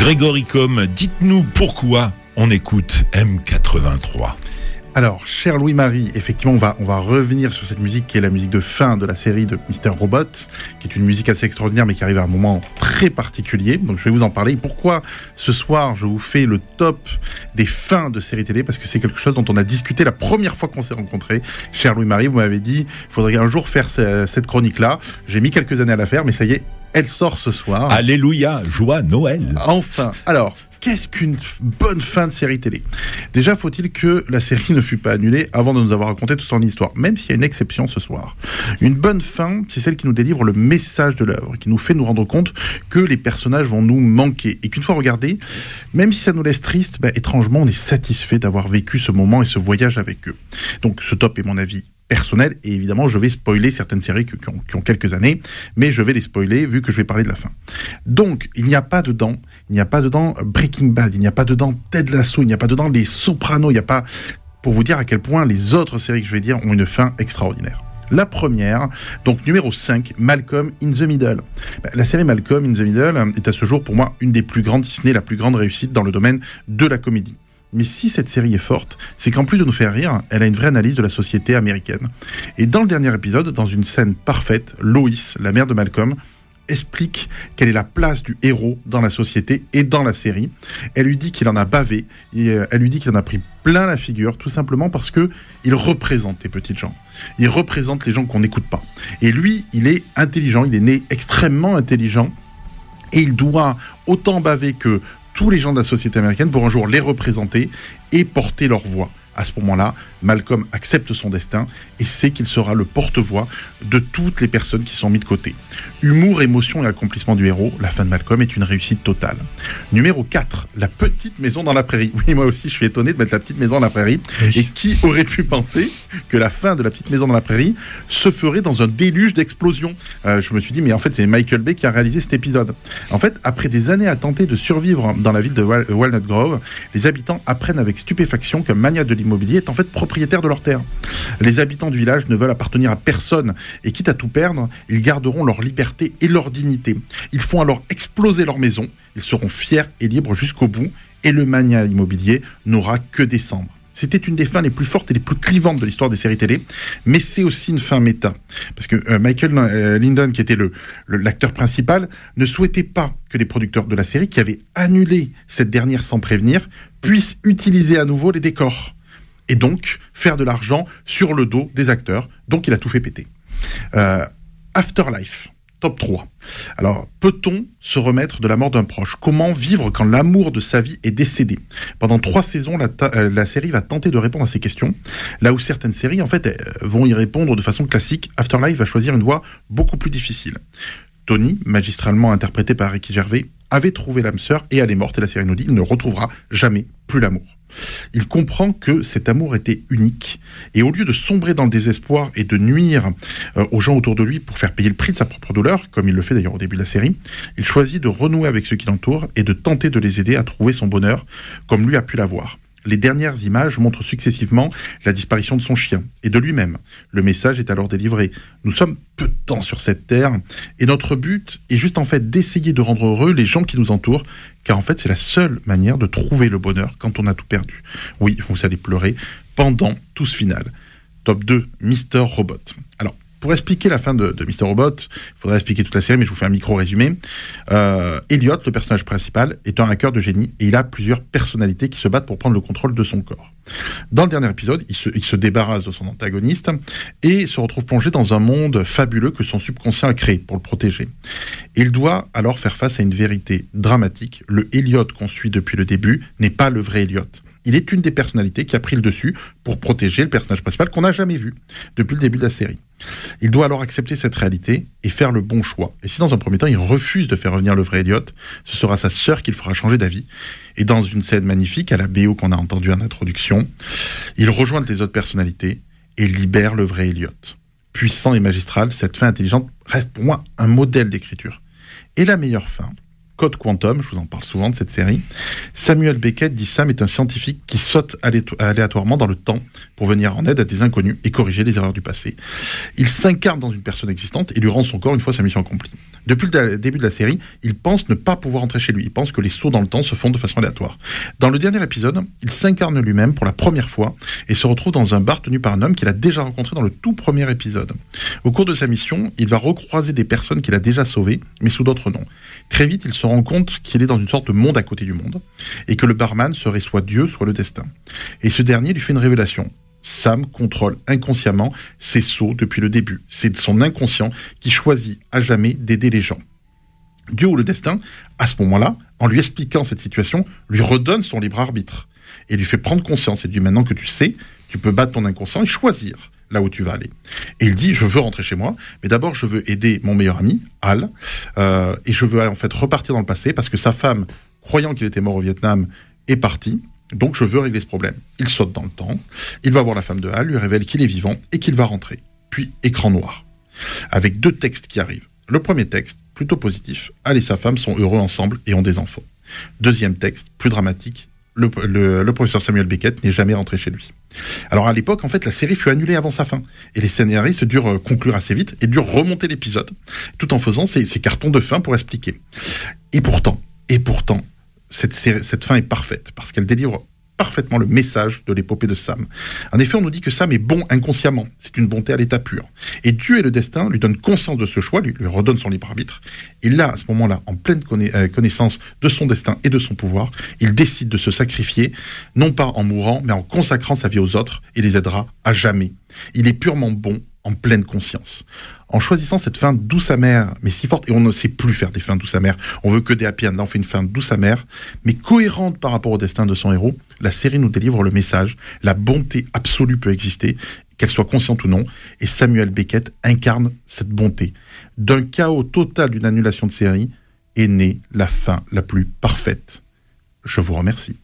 Grégory Com, dites-nous pourquoi on écoute M83. Alors, cher Louis-Marie, effectivement, on va, on va revenir sur cette musique qui est la musique de fin de la série de Mister Robot, qui est une musique assez extraordinaire, mais qui arrive à un moment très particulier. Donc, je vais vous en parler. Pourquoi ce soir, je vous fais le top des fins de séries télé? Parce que c'est quelque chose dont on a discuté la première fois qu'on s'est rencontrés. Cher Louis-Marie, vous m'avez dit, il faudrait un jour faire ce- cette chronique-là. J'ai mis quelques années à la faire, mais ça y est, elle sort ce soir. Alléluia, joie, Noël. Enfin, alors, qu'est-ce qu'une bonne fin de série télé? Déjà, faut-il que la série ne fût pas annulée avant de nous avoir raconté toute son histoire, même s'il y a une exception ce soir? Une bonne fin, c'est celle qui nous délivre le message de l'œuvre, qui nous fait nous rendre compte que les personnages vont nous manquer, et qu'une fois regardés, même si ça nous laisse triste, bah, étrangement, on est satisfait d'avoir vécu ce moment et ce voyage avec eux. Donc, ce top est mon avis personnel, et évidemment, je vais spoiler certaines séries qui, ont, quelques années, mais je vais les spoiler vu que je vais parler de la fin. Donc, il n'y a pas dedans, il n'y a pas dedans Breaking Bad, il n'y a pas dedans Ted Lasso, il n'y a pas dedans Les Sopranos, il n'y a pas, pour vous dire à quel point les autres séries que je vais dire ont une fin extraordinaire. La première, donc numéro 5, Malcolm in the Middle. Ben, La série Malcolm in the Middle est à ce jour pour moi une des plus grandes, si ce n'est la plus grande réussite dans le domaine de la comédie. Mais si cette série est forte, c'est qu'en plus de nous faire rire, elle a une vraie analyse de la société américaine. Et dans le dernier épisode, dans une scène parfaite, Lois, la mère de Malcolm, explique quelle est la place du héros dans la société et dans la série. Elle lui dit qu'il en a bavé et euh, elle lui dit qu'il en a pris plein la figure, tout simplement parce que il représente les petites gens. Il représente les gens qu'on n'écoute pas. Et lui, il est intelligent, il est né extrêmement intelligent et il doit autant baver que tous les gens de la société américaine pour un jour les représenter et porter leur voix. À ce moment-là, Malcolm accepte son destin et sait qu'il sera le porte-voix de toutes les personnes qui sont mises de côté. Humour, émotion et accomplissement du héros, la fin de Malcolm est une réussite totale. Numéro 4, La petite maison dans la prairie. Oui, moi aussi, je suis étonné de mettre La petite maison dans la prairie. Et qui aurait pu penser que la fin de La petite maison dans la prairie se ferait dans un déluge d'explosions? Euh, Je me suis dit, mais en fait, c'est Michael Bay qui a réalisé cet épisode. En fait, après des années à tenter de survivre dans la ville de Wal- Walnut Grove, les habitants apprennent avec stupéfaction qu'un magnat de l'immobilier est en fait propriétaire de leurs terres. Les habitants du village ne veulent appartenir à personne et quitte à tout perdre, ils garderont leur liberté et leur dignité. Ils font alors exploser leur maison, ils seront fiers et libres jusqu'au bout et le magnat immobilier n'aura que descendre. C'était une des fins les plus fortes et les plus clivantes de l'histoire des séries télé, mais c'est aussi une fin méta. Parce que euh, Michael euh, Lyndon, qui était le- le- l'acteur principal, ne souhaitait pas que les producteurs de la série, qui avaient annulé cette dernière sans prévenir, puissent utiliser à nouveau les décors. Et donc faire de l'argent sur le dos des acteurs. Donc il a tout fait péter. Euh, Afterlife, top 3. Alors, peut-on se remettre de la mort d'un proche? Comment vivre quand l'amour de sa vie est décédé? Pendant trois saisons, la, euh, la série va tenter de répondre à ces questions. Là où certaines séries, en fait, euh, vont y répondre de façon classique, Afterlife va choisir une voie beaucoup plus difficile. Tony, magistralement interprété par Ricky Gervais, avait trouvé l'âme sœur et elle est morte et la série nous dit il ne retrouvera jamais plus l'amour. Il comprend que cet amour était unique et au lieu de sombrer dans le désespoir et de nuire euh, aux gens autour de lui pour faire payer le prix de sa propre douleur, comme il le fait d'ailleurs au début de la série, il choisit de renouer avec ceux qui l'entourent et de tenter de les aider à trouver son bonheur comme lui a pu l'avoir. Les dernières images montrent successivement la disparition de son chien et de lui-même. Le message est alors délivré. Nous sommes peu de temps sur cette terre et notre but est juste en fait d'essayer de rendre heureux les gens qui nous entourent car en fait c'est la seule manière de trouver le bonheur quand on a tout perdu. Oui, vous allez pleurer pendant tout ce final. Top 2, Mister Robot. Alors, pour expliquer la fin de, de Mister Robot, il faudrait expliquer toute la série, mais je vous fais un micro résumé. Euh, Elliot, le personnage principal, est un hacker de génie et il a plusieurs personnalités qui se battent pour prendre le contrôle de son corps. Dans le dernier épisode, il se, il se débarrasse de son antagoniste et se retrouve plongé dans un monde fabuleux que son subconscient a créé pour le protéger. Il doit alors faire face à une vérité dramatique. Le Elliot qu'on suit depuis le début n'est pas le vrai Elliot. Il est une des personnalités qui a pris le dessus pour protéger le personnage principal qu'on n'a jamais vu depuis le début de la série. Il doit alors accepter cette réalité et faire le bon choix. Et si dans un premier temps il refuse de faire revenir le vrai Elliot, ce sera sa sœur qui le fera changer d'avis. Et dans une scène magnifique à la BO qu'on a entendue en introduction, il rejoint les autres personnalités et libère le vrai Elliot. Puissant et magistral, cette fin intelligente reste pour moi un modèle d'écriture. Et la meilleure fin, Code Quantum, je vous en parle souvent de cette série. Samuel Beckett dit Sam est un scientifique qui saute aléato- aléatoirement dans le temps pour venir en aide à des inconnus et corriger les erreurs du passé. Il s'incarne dans une personne existante et lui rend son corps une fois sa mission accomplie. Depuis le début de la série, il pense ne pas pouvoir rentrer chez lui. Il pense que les sauts dans le temps se font de façon aléatoire. Dans le dernier épisode, il s'incarne lui-même pour la première fois et se retrouve dans un bar tenu par un homme qu'il a déjà rencontré dans le tout premier épisode. Au cours de sa mission, il va recroiser des personnes qu'il a déjà sauvées, mais sous d'autres noms. Très vite, il se rend compte qu'il est dans une sorte de monde à côté du monde, et que le barman serait soit Dieu, soit le destin. Et ce dernier lui fait une révélation. Sam contrôle inconsciemment ses sauts depuis le début. C'est son inconscient qui choisit à jamais d'aider les gens. Dieu ou le destin, à ce moment-là, en lui expliquant cette situation, lui redonne son libre arbitre et lui fait prendre conscience et lui maintenant que tu sais, tu peux battre ton inconscient et choisir là où tu vas aller. Et il dit je veux rentrer chez moi, mais d'abord je veux aider mon meilleur ami Al euh, et je veux en fait repartir dans le passé parce que sa femme, croyant qu'il était mort au Vietnam, est partie. Donc je veux régler ce problème. Il saute dans le temps, il va voir la femme de Hal, lui révèle qu'il est vivant et qu'il va rentrer. Puis écran noir, avec deux textes qui arrivent. Le premier texte, plutôt positif, Hal et sa femme sont heureux ensemble et ont des enfants. Deuxième texte, plus dramatique, le, professeur Samuel Beckett n'est jamais rentré chez lui. Alors à l'époque, en fait, la série fut annulée avant sa fin. Et les scénaristes durent euh, conclure assez vite et durent remonter l'épisode, tout en faisant ces, cartons de fin pour expliquer. Et pourtant, et pourtant, cette, cette fin est parfaite, parce qu'elle délivre parfaitement le message de l'épopée de Sam. En effet, on nous dit que Sam est bon inconsciemment, c'est une bonté à l'état pur. Et Dieu et le destin lui donnent conscience de ce choix, lui, redonnent son libre arbitre. Et là, à ce moment-là, en pleine euh, connaissance de son destin et de son pouvoir, il décide de se sacrifier, non pas en mourant, mais en consacrant sa vie aux autres, et les aidera à jamais. Il est purement bon en pleine conscience. En choisissant cette fin douce amère, mais si forte, et on ne sait plus faire des fins douces amères, on veut que des happy end, on fait une fin douce amère, mais cohérente par rapport au destin de son héros, la série nous délivre le message, la bonté absolue peut exister, qu'elle soit consciente ou non, et Samuel Beckett incarne cette bonté. D'un chaos total d'une annulation de série est née la fin la plus parfaite. Je vous remercie.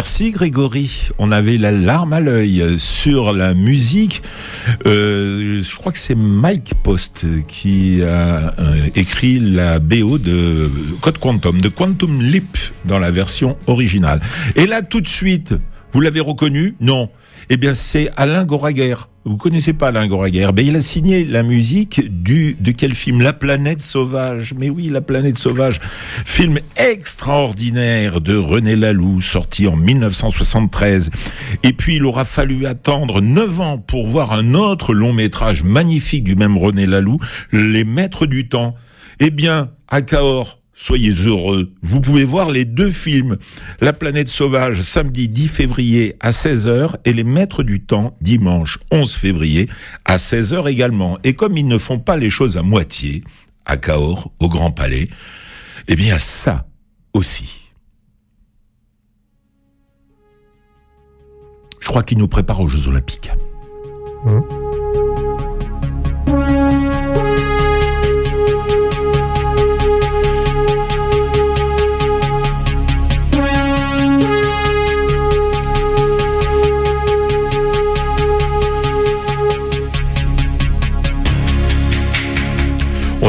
Merci Grégory. On avait la larme à l'œil sur la musique. Euh, je crois que c'est Mike Post qui a euh, écrit la BO de Code Quantum, de Quantum Leap dans la version originale. Et là, tout de suite, vous l'avez reconnu Non. Eh bien, c'est Alain Goraguer. Vous connaissez pas Alain Goraguer Ben, il a signé la musique du de quel film? La planète sauvage. Mais oui, La planète sauvage, film extraordinaire de René Laloux, sorti en 1973. Et puis, il aura fallu attendre neuf ans pour voir un autre long métrage magnifique du même René Laloux, Les Maîtres du Temps. Eh bien, à Cahors, Soyez heureux. Vous pouvez voir les deux films. La planète sauvage, samedi 10 février à 16h et Les Maîtres du Temps, dimanche 11 février à 16h également. Et comme ils ne font pas les choses à moitié, à Cahors, au Grand Palais, eh bien ça aussi. Je crois qu'ils nous préparent aux Jeux Olympiques. Mmh.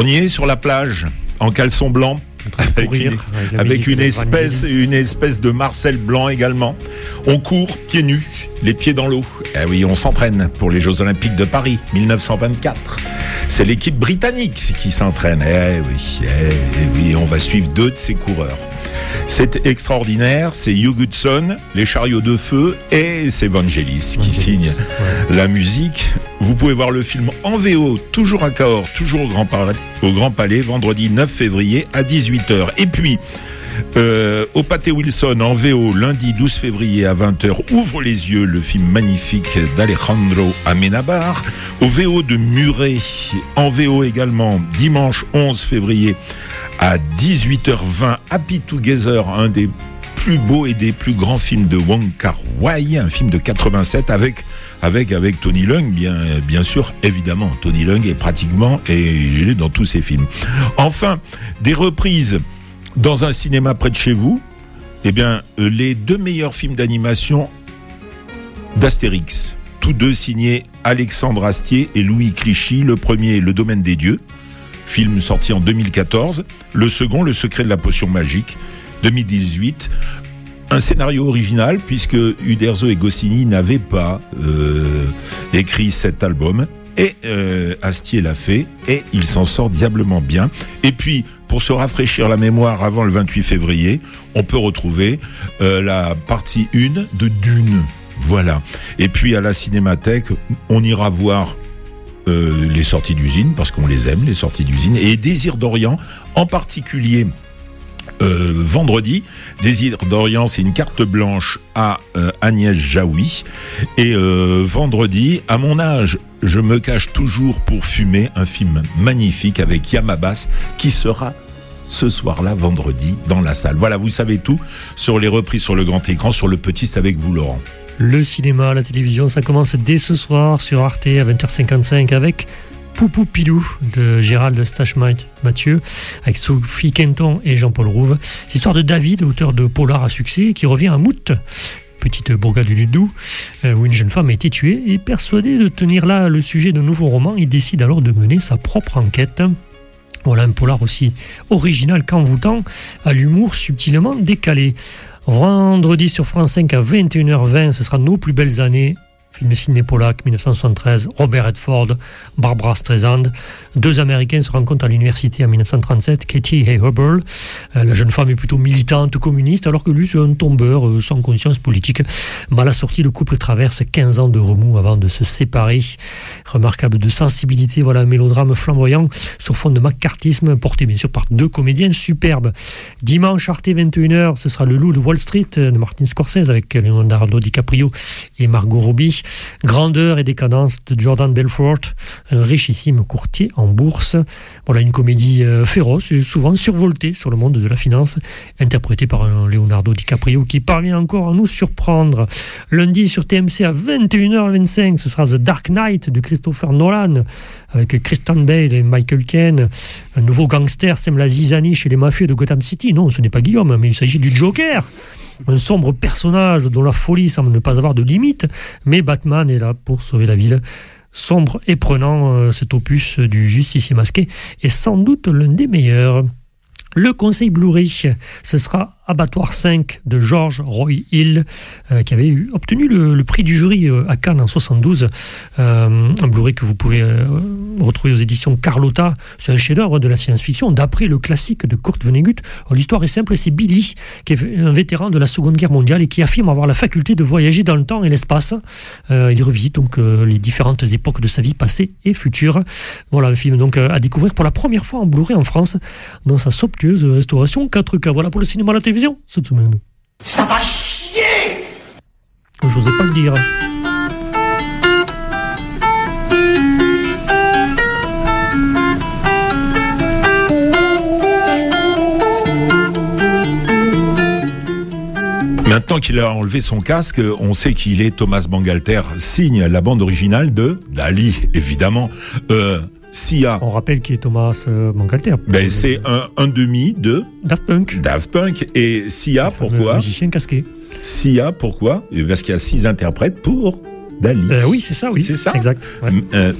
On y est sur la plage, en caleçon blanc. Avec, courir, une, avec espèce, une espèce de Marcel blanc également. On court pieds nus, les pieds dans l'eau. Eh oui, on s'entraîne pour les Jeux Olympiques de Paris 1924. C'est l'équipe britannique qui s'entraîne. Eh oui, eh, oui, on va suivre deux de ces coureurs. C'est extraordinaire, c'est Hugh Goodson, les chariots de feu et c'est Vangelis qui signe Ouais. la musique. Vous pouvez voir le film en VO, toujours à Cahors, toujours au Grand, Palais, au Grand Palais, vendredi 9 février à 18h. Et puis, euh, au Pâté Wilson en VO, lundi 12 février à 20h, Ouvre les yeux, le film magnifique d'Alejandro Amenabar. Au VO de Muret, en VO également, dimanche 11 février à 18h20, Happy Together, un des plus beaux et des plus grands films de Wong Kar Wai, un film de 87 avec avec avec Tony Leung bien bien sûr évidemment Tony Leung est pratiquement et il est dans tous ses films. Enfin, des reprises dans un cinéma près de chez vous. Eh bien, euh, les deux meilleurs films d'animation d'Astérix, tous deux signés Alexandre Astier et Louis Clichy. Le premier, Le Domaine des Dieux, film sorti en 2014. Le second, Le Secret de la Potion Magique, 2018. Un scénario original puisque Uderzo et Goscinny n'avaient pas euh, écrit cet album. Et euh, Astier l'a fait et il s'en sort diablement bien. Et puis, pour se rafraîchir la mémoire avant le 28 février, on peut retrouver euh, la partie 1 de Dune. Voilà. Et puis à la Cinémathèque, on ira voir euh, les sorties d'usine, parce qu'on les aime, les sorties d'usine, et Désir d'Orient, en particulier euh, vendredi. Désir d'Orient, c'est une carte blanche à euh, Agnès Jaoui. Et euh, vendredi, à mon âge, je me cache toujours pour fumer un film magnifique avec Yamabas qui sera ce soir-là, vendredi, dans la salle. Voilà, vous savez tout sur les reprises sur le grand écran, sur le petit, avec vous, Laurent. Le cinéma, la télévision, ça commence dès ce soir sur Arte à 20h55 avec Poupou Pilou de Gérald Stach-Mathieu avec Sophie Quinton et Jean-Paul Rouve. C'est l'histoire de David, auteur de Polar à succès, qui revient à Mout, petite bourgade du Doubs, euh, où une jeune femme a été tuée et persuadé de tenir là le sujet d'un nouveau roman, il décide alors de mener sa propre enquête. Voilà un polar aussi original qu'envoûtant, à l'humour subtilement décalé. Vendredi sur France 5 à 21h20, ce sera Nos plus belles années film polac 1973, Robert Redford, Barbara Streisand. Deux Américains se rencontrent à l'université en 1937, Katie et Hubble. Euh, la jeune femme est plutôt militante communiste, alors que lui, c'est un tombeur euh, sans conscience politique. Mal assorti, le couple traverse 15 ans de remous avant de se séparer. Remarquable de sensibilité, voilà un mélodrame flamboyant sur fond de macartisme, porté bien sûr par deux comédiens superbes. Dimanche, Arte 21h, ce sera Le Loup de Wall Street de Martin Scorsese avec Leonardo DiCaprio et Margot Robbie. Grandeur et décadence de Jordan Belfort, un richissime courtier bourse. Voilà une comédie euh, féroce et souvent survoltée sur le monde de la finance, interprétée par un Leonardo DiCaprio qui parvient encore à nous surprendre. Lundi sur TMC à 21h25, ce sera The Dark Knight de Christopher Nolan avec Christian Bale et Michael Caine. Un nouveau gangster sème la zizanie chez les mafieux de Gotham City. Non, ce n'est pas Guillaume, mais il s'agit du Joker un sombre personnage dont la folie semble ne pas avoir de limite, mais Batman est là pour sauver la ville. Sombre et prenant, euh, cet opus du justicier masqué est sans doute l'un des meilleurs. Le conseil Blu-ray, ce sera Abattoir 5 de George Roy Hill, euh, qui avait obtenu le, prix du jury euh, à Cannes en 72. Euh, un Blu-ray que vous pouvez retrouver aux éditions Carlotta. C'est un chef-d'œuvre de la science-fiction, d'après le classique de Kurt Vonnegut. L'histoire est simple, c'est Billy, qui est un vétéran de la Seconde Guerre mondiale et qui affirme avoir la faculté de voyager dans le temps et l'espace. il revisite donc les différentes époques de sa vie passée et future. Voilà un film donc à découvrir pour la première fois en Blu-ray en France, dans sa somptueuse restauration 4K. Voilà pour le cinéma à la télévision cette semaine. Ça va chier J'osais pas le dire. Maintenant qu'il a enlevé son casque, on sait qu'il est Thomas Bangalter, signe la bande originale de Dali, évidemment. Euh, Sia. On rappelle qui est Thomas euh, Bangalter. Ben, c'est un, un, demi de Daft Punk. Daft Punk. Et Sia, pourquoi Musicien casqué. Sia, pourquoi? Parce qu'il y a six interprètes pour Dali. Euh, oui, c'est ça, oui. C'est ça. Exact. Ouais. Euh,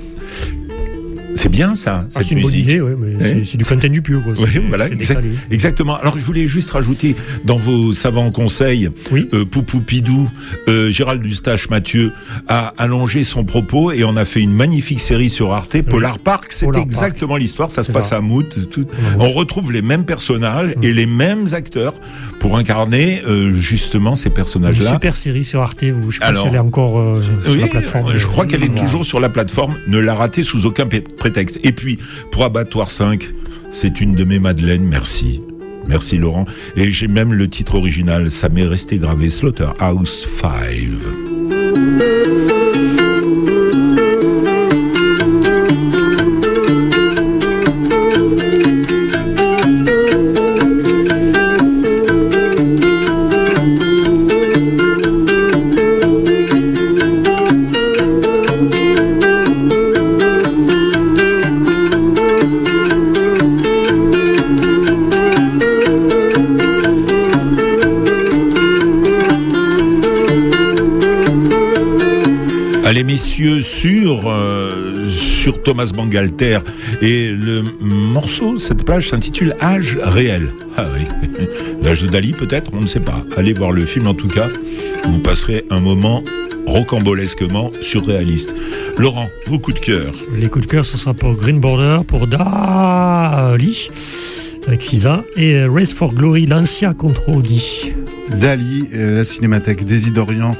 c'est bien ça, ah, c'est une bonne idée, ouais, mais c'est du content du pur. Oui, voilà, exact, exactement. Alors je voulais juste rajouter dans vos savants conseils, oui. euh, Poupou Pidou, euh, Gérald Eustache Mathieu a allongé son propos et on a fait une magnifique série sur Arte, oui. Polar Park. C'est exactement l'histoire. Ça se passe ça. à Mout. Tout. On retrouve les mêmes personnages mmh. et les mêmes acteurs pour incarner euh, justement ces personnages-là. Super série sur Arte. Vous, je sais pas si elle est encore euh, sur oui, la plateforme. Je crois qu'elle est toujours sur la plateforme. Ne la ratez sous aucun Et puis, pour Abattoir 5, c'est une de mes madeleines, merci. Merci Laurent. Et j'ai même le titre original, ça m'est resté gravé, Slaughterhouse 5. Messieurs, sur, euh, sur Thomas Bangalter et le morceau, cette plage s'intitule Âge réel. Ah oui, l'âge de Dali peut-être, on ne sait pas. Allez voir le film en tout cas, vous passerez un moment rocambolesquement surréaliste. Laurent, vos coups de cœur Les coups de cœur, ce sera pour Green Border, pour Dali, avec Cisa, et Race for Glory, l'Ancia contre Audi. Dali, euh, la cinémathèque des d'Orient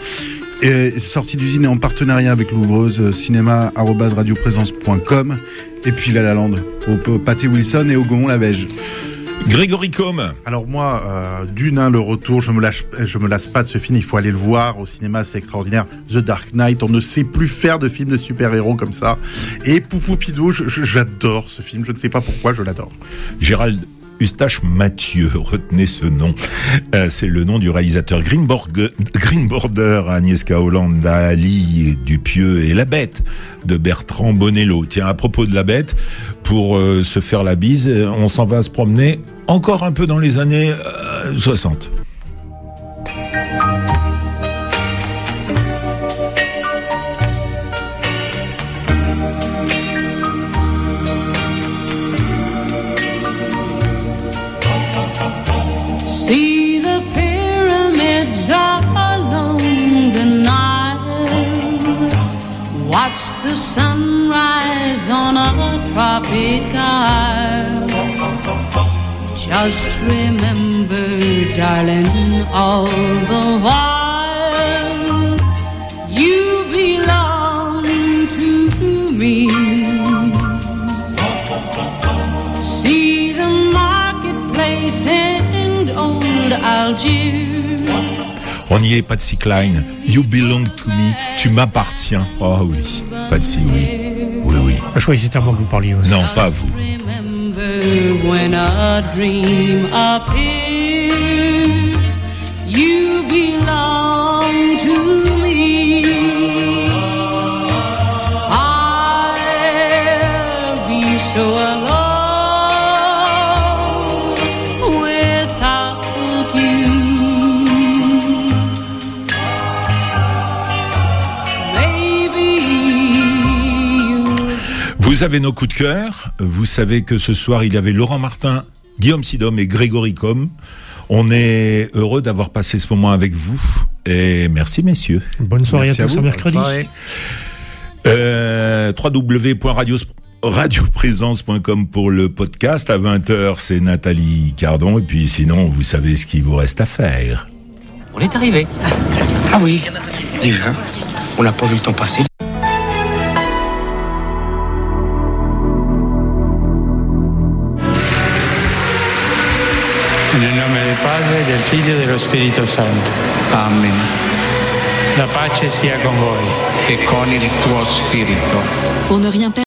est sorti d'usine en partenariat avec l'ouvreuse cinéma.radioprésence.com et puis La La Land au Pâté Wilson et au Gaumont la Beige. Grégory Combe. Alors moi, euh, d'une, hein, le retour, je me lâche, je me lasse pas de ce film. Il faut aller le voir au cinéma, c'est extraordinaire. The Dark Knight, on ne sait plus faire de films de super-héros comme ça. Et Poupou Pidou, j'adore ce film. Je ne sais pas pourquoi, je l'adore. Gérald Eustache Mathieu, retenez ce nom. Euh, c'est le nom du réalisateur Greenborder, Agnieszka Hollande, Ali Dupieux et La Bête de Bertrand Bonello. Tiens, à propos de La Bête, pour euh, se faire la bise, on s'en va se promener encore un peu dans les années euh, 60. Sunrise on a tropic isle. Just remember, darling, all the while you belong to me. See the marketplace and old Algiers. On n'y est, Patsy Cline. You belong to me. Tu m'appartiens. Oh oui, Patsy, oui. Oui, oui. Ah, je croyais que c'était à moi que vous parliez. ouais. Non, pas vous. Remember when a dream appears, you belong to me. I'll be so alone Vous avez nos coups de cœur. Vous savez que ce soir, il y avait Laurent Martin, Guillaume Sidom et Grégory Com. On est heureux d'avoir passé ce moment avec vous. Et merci, messieurs. Bonne soirée Merci à à tous vous. à mercredi. Euh, www.radioprésence.com pour le podcast. À 20h, c'est Nathalie Cardon. Et puis sinon, vous savez ce qu'il vous reste à faire. On est arrivé. Ah oui, déjà. On n'a pas vu le temps passer. Figlio e dello Spirito Santo. Amen. La pace sia con voi. E con il tuo spirito.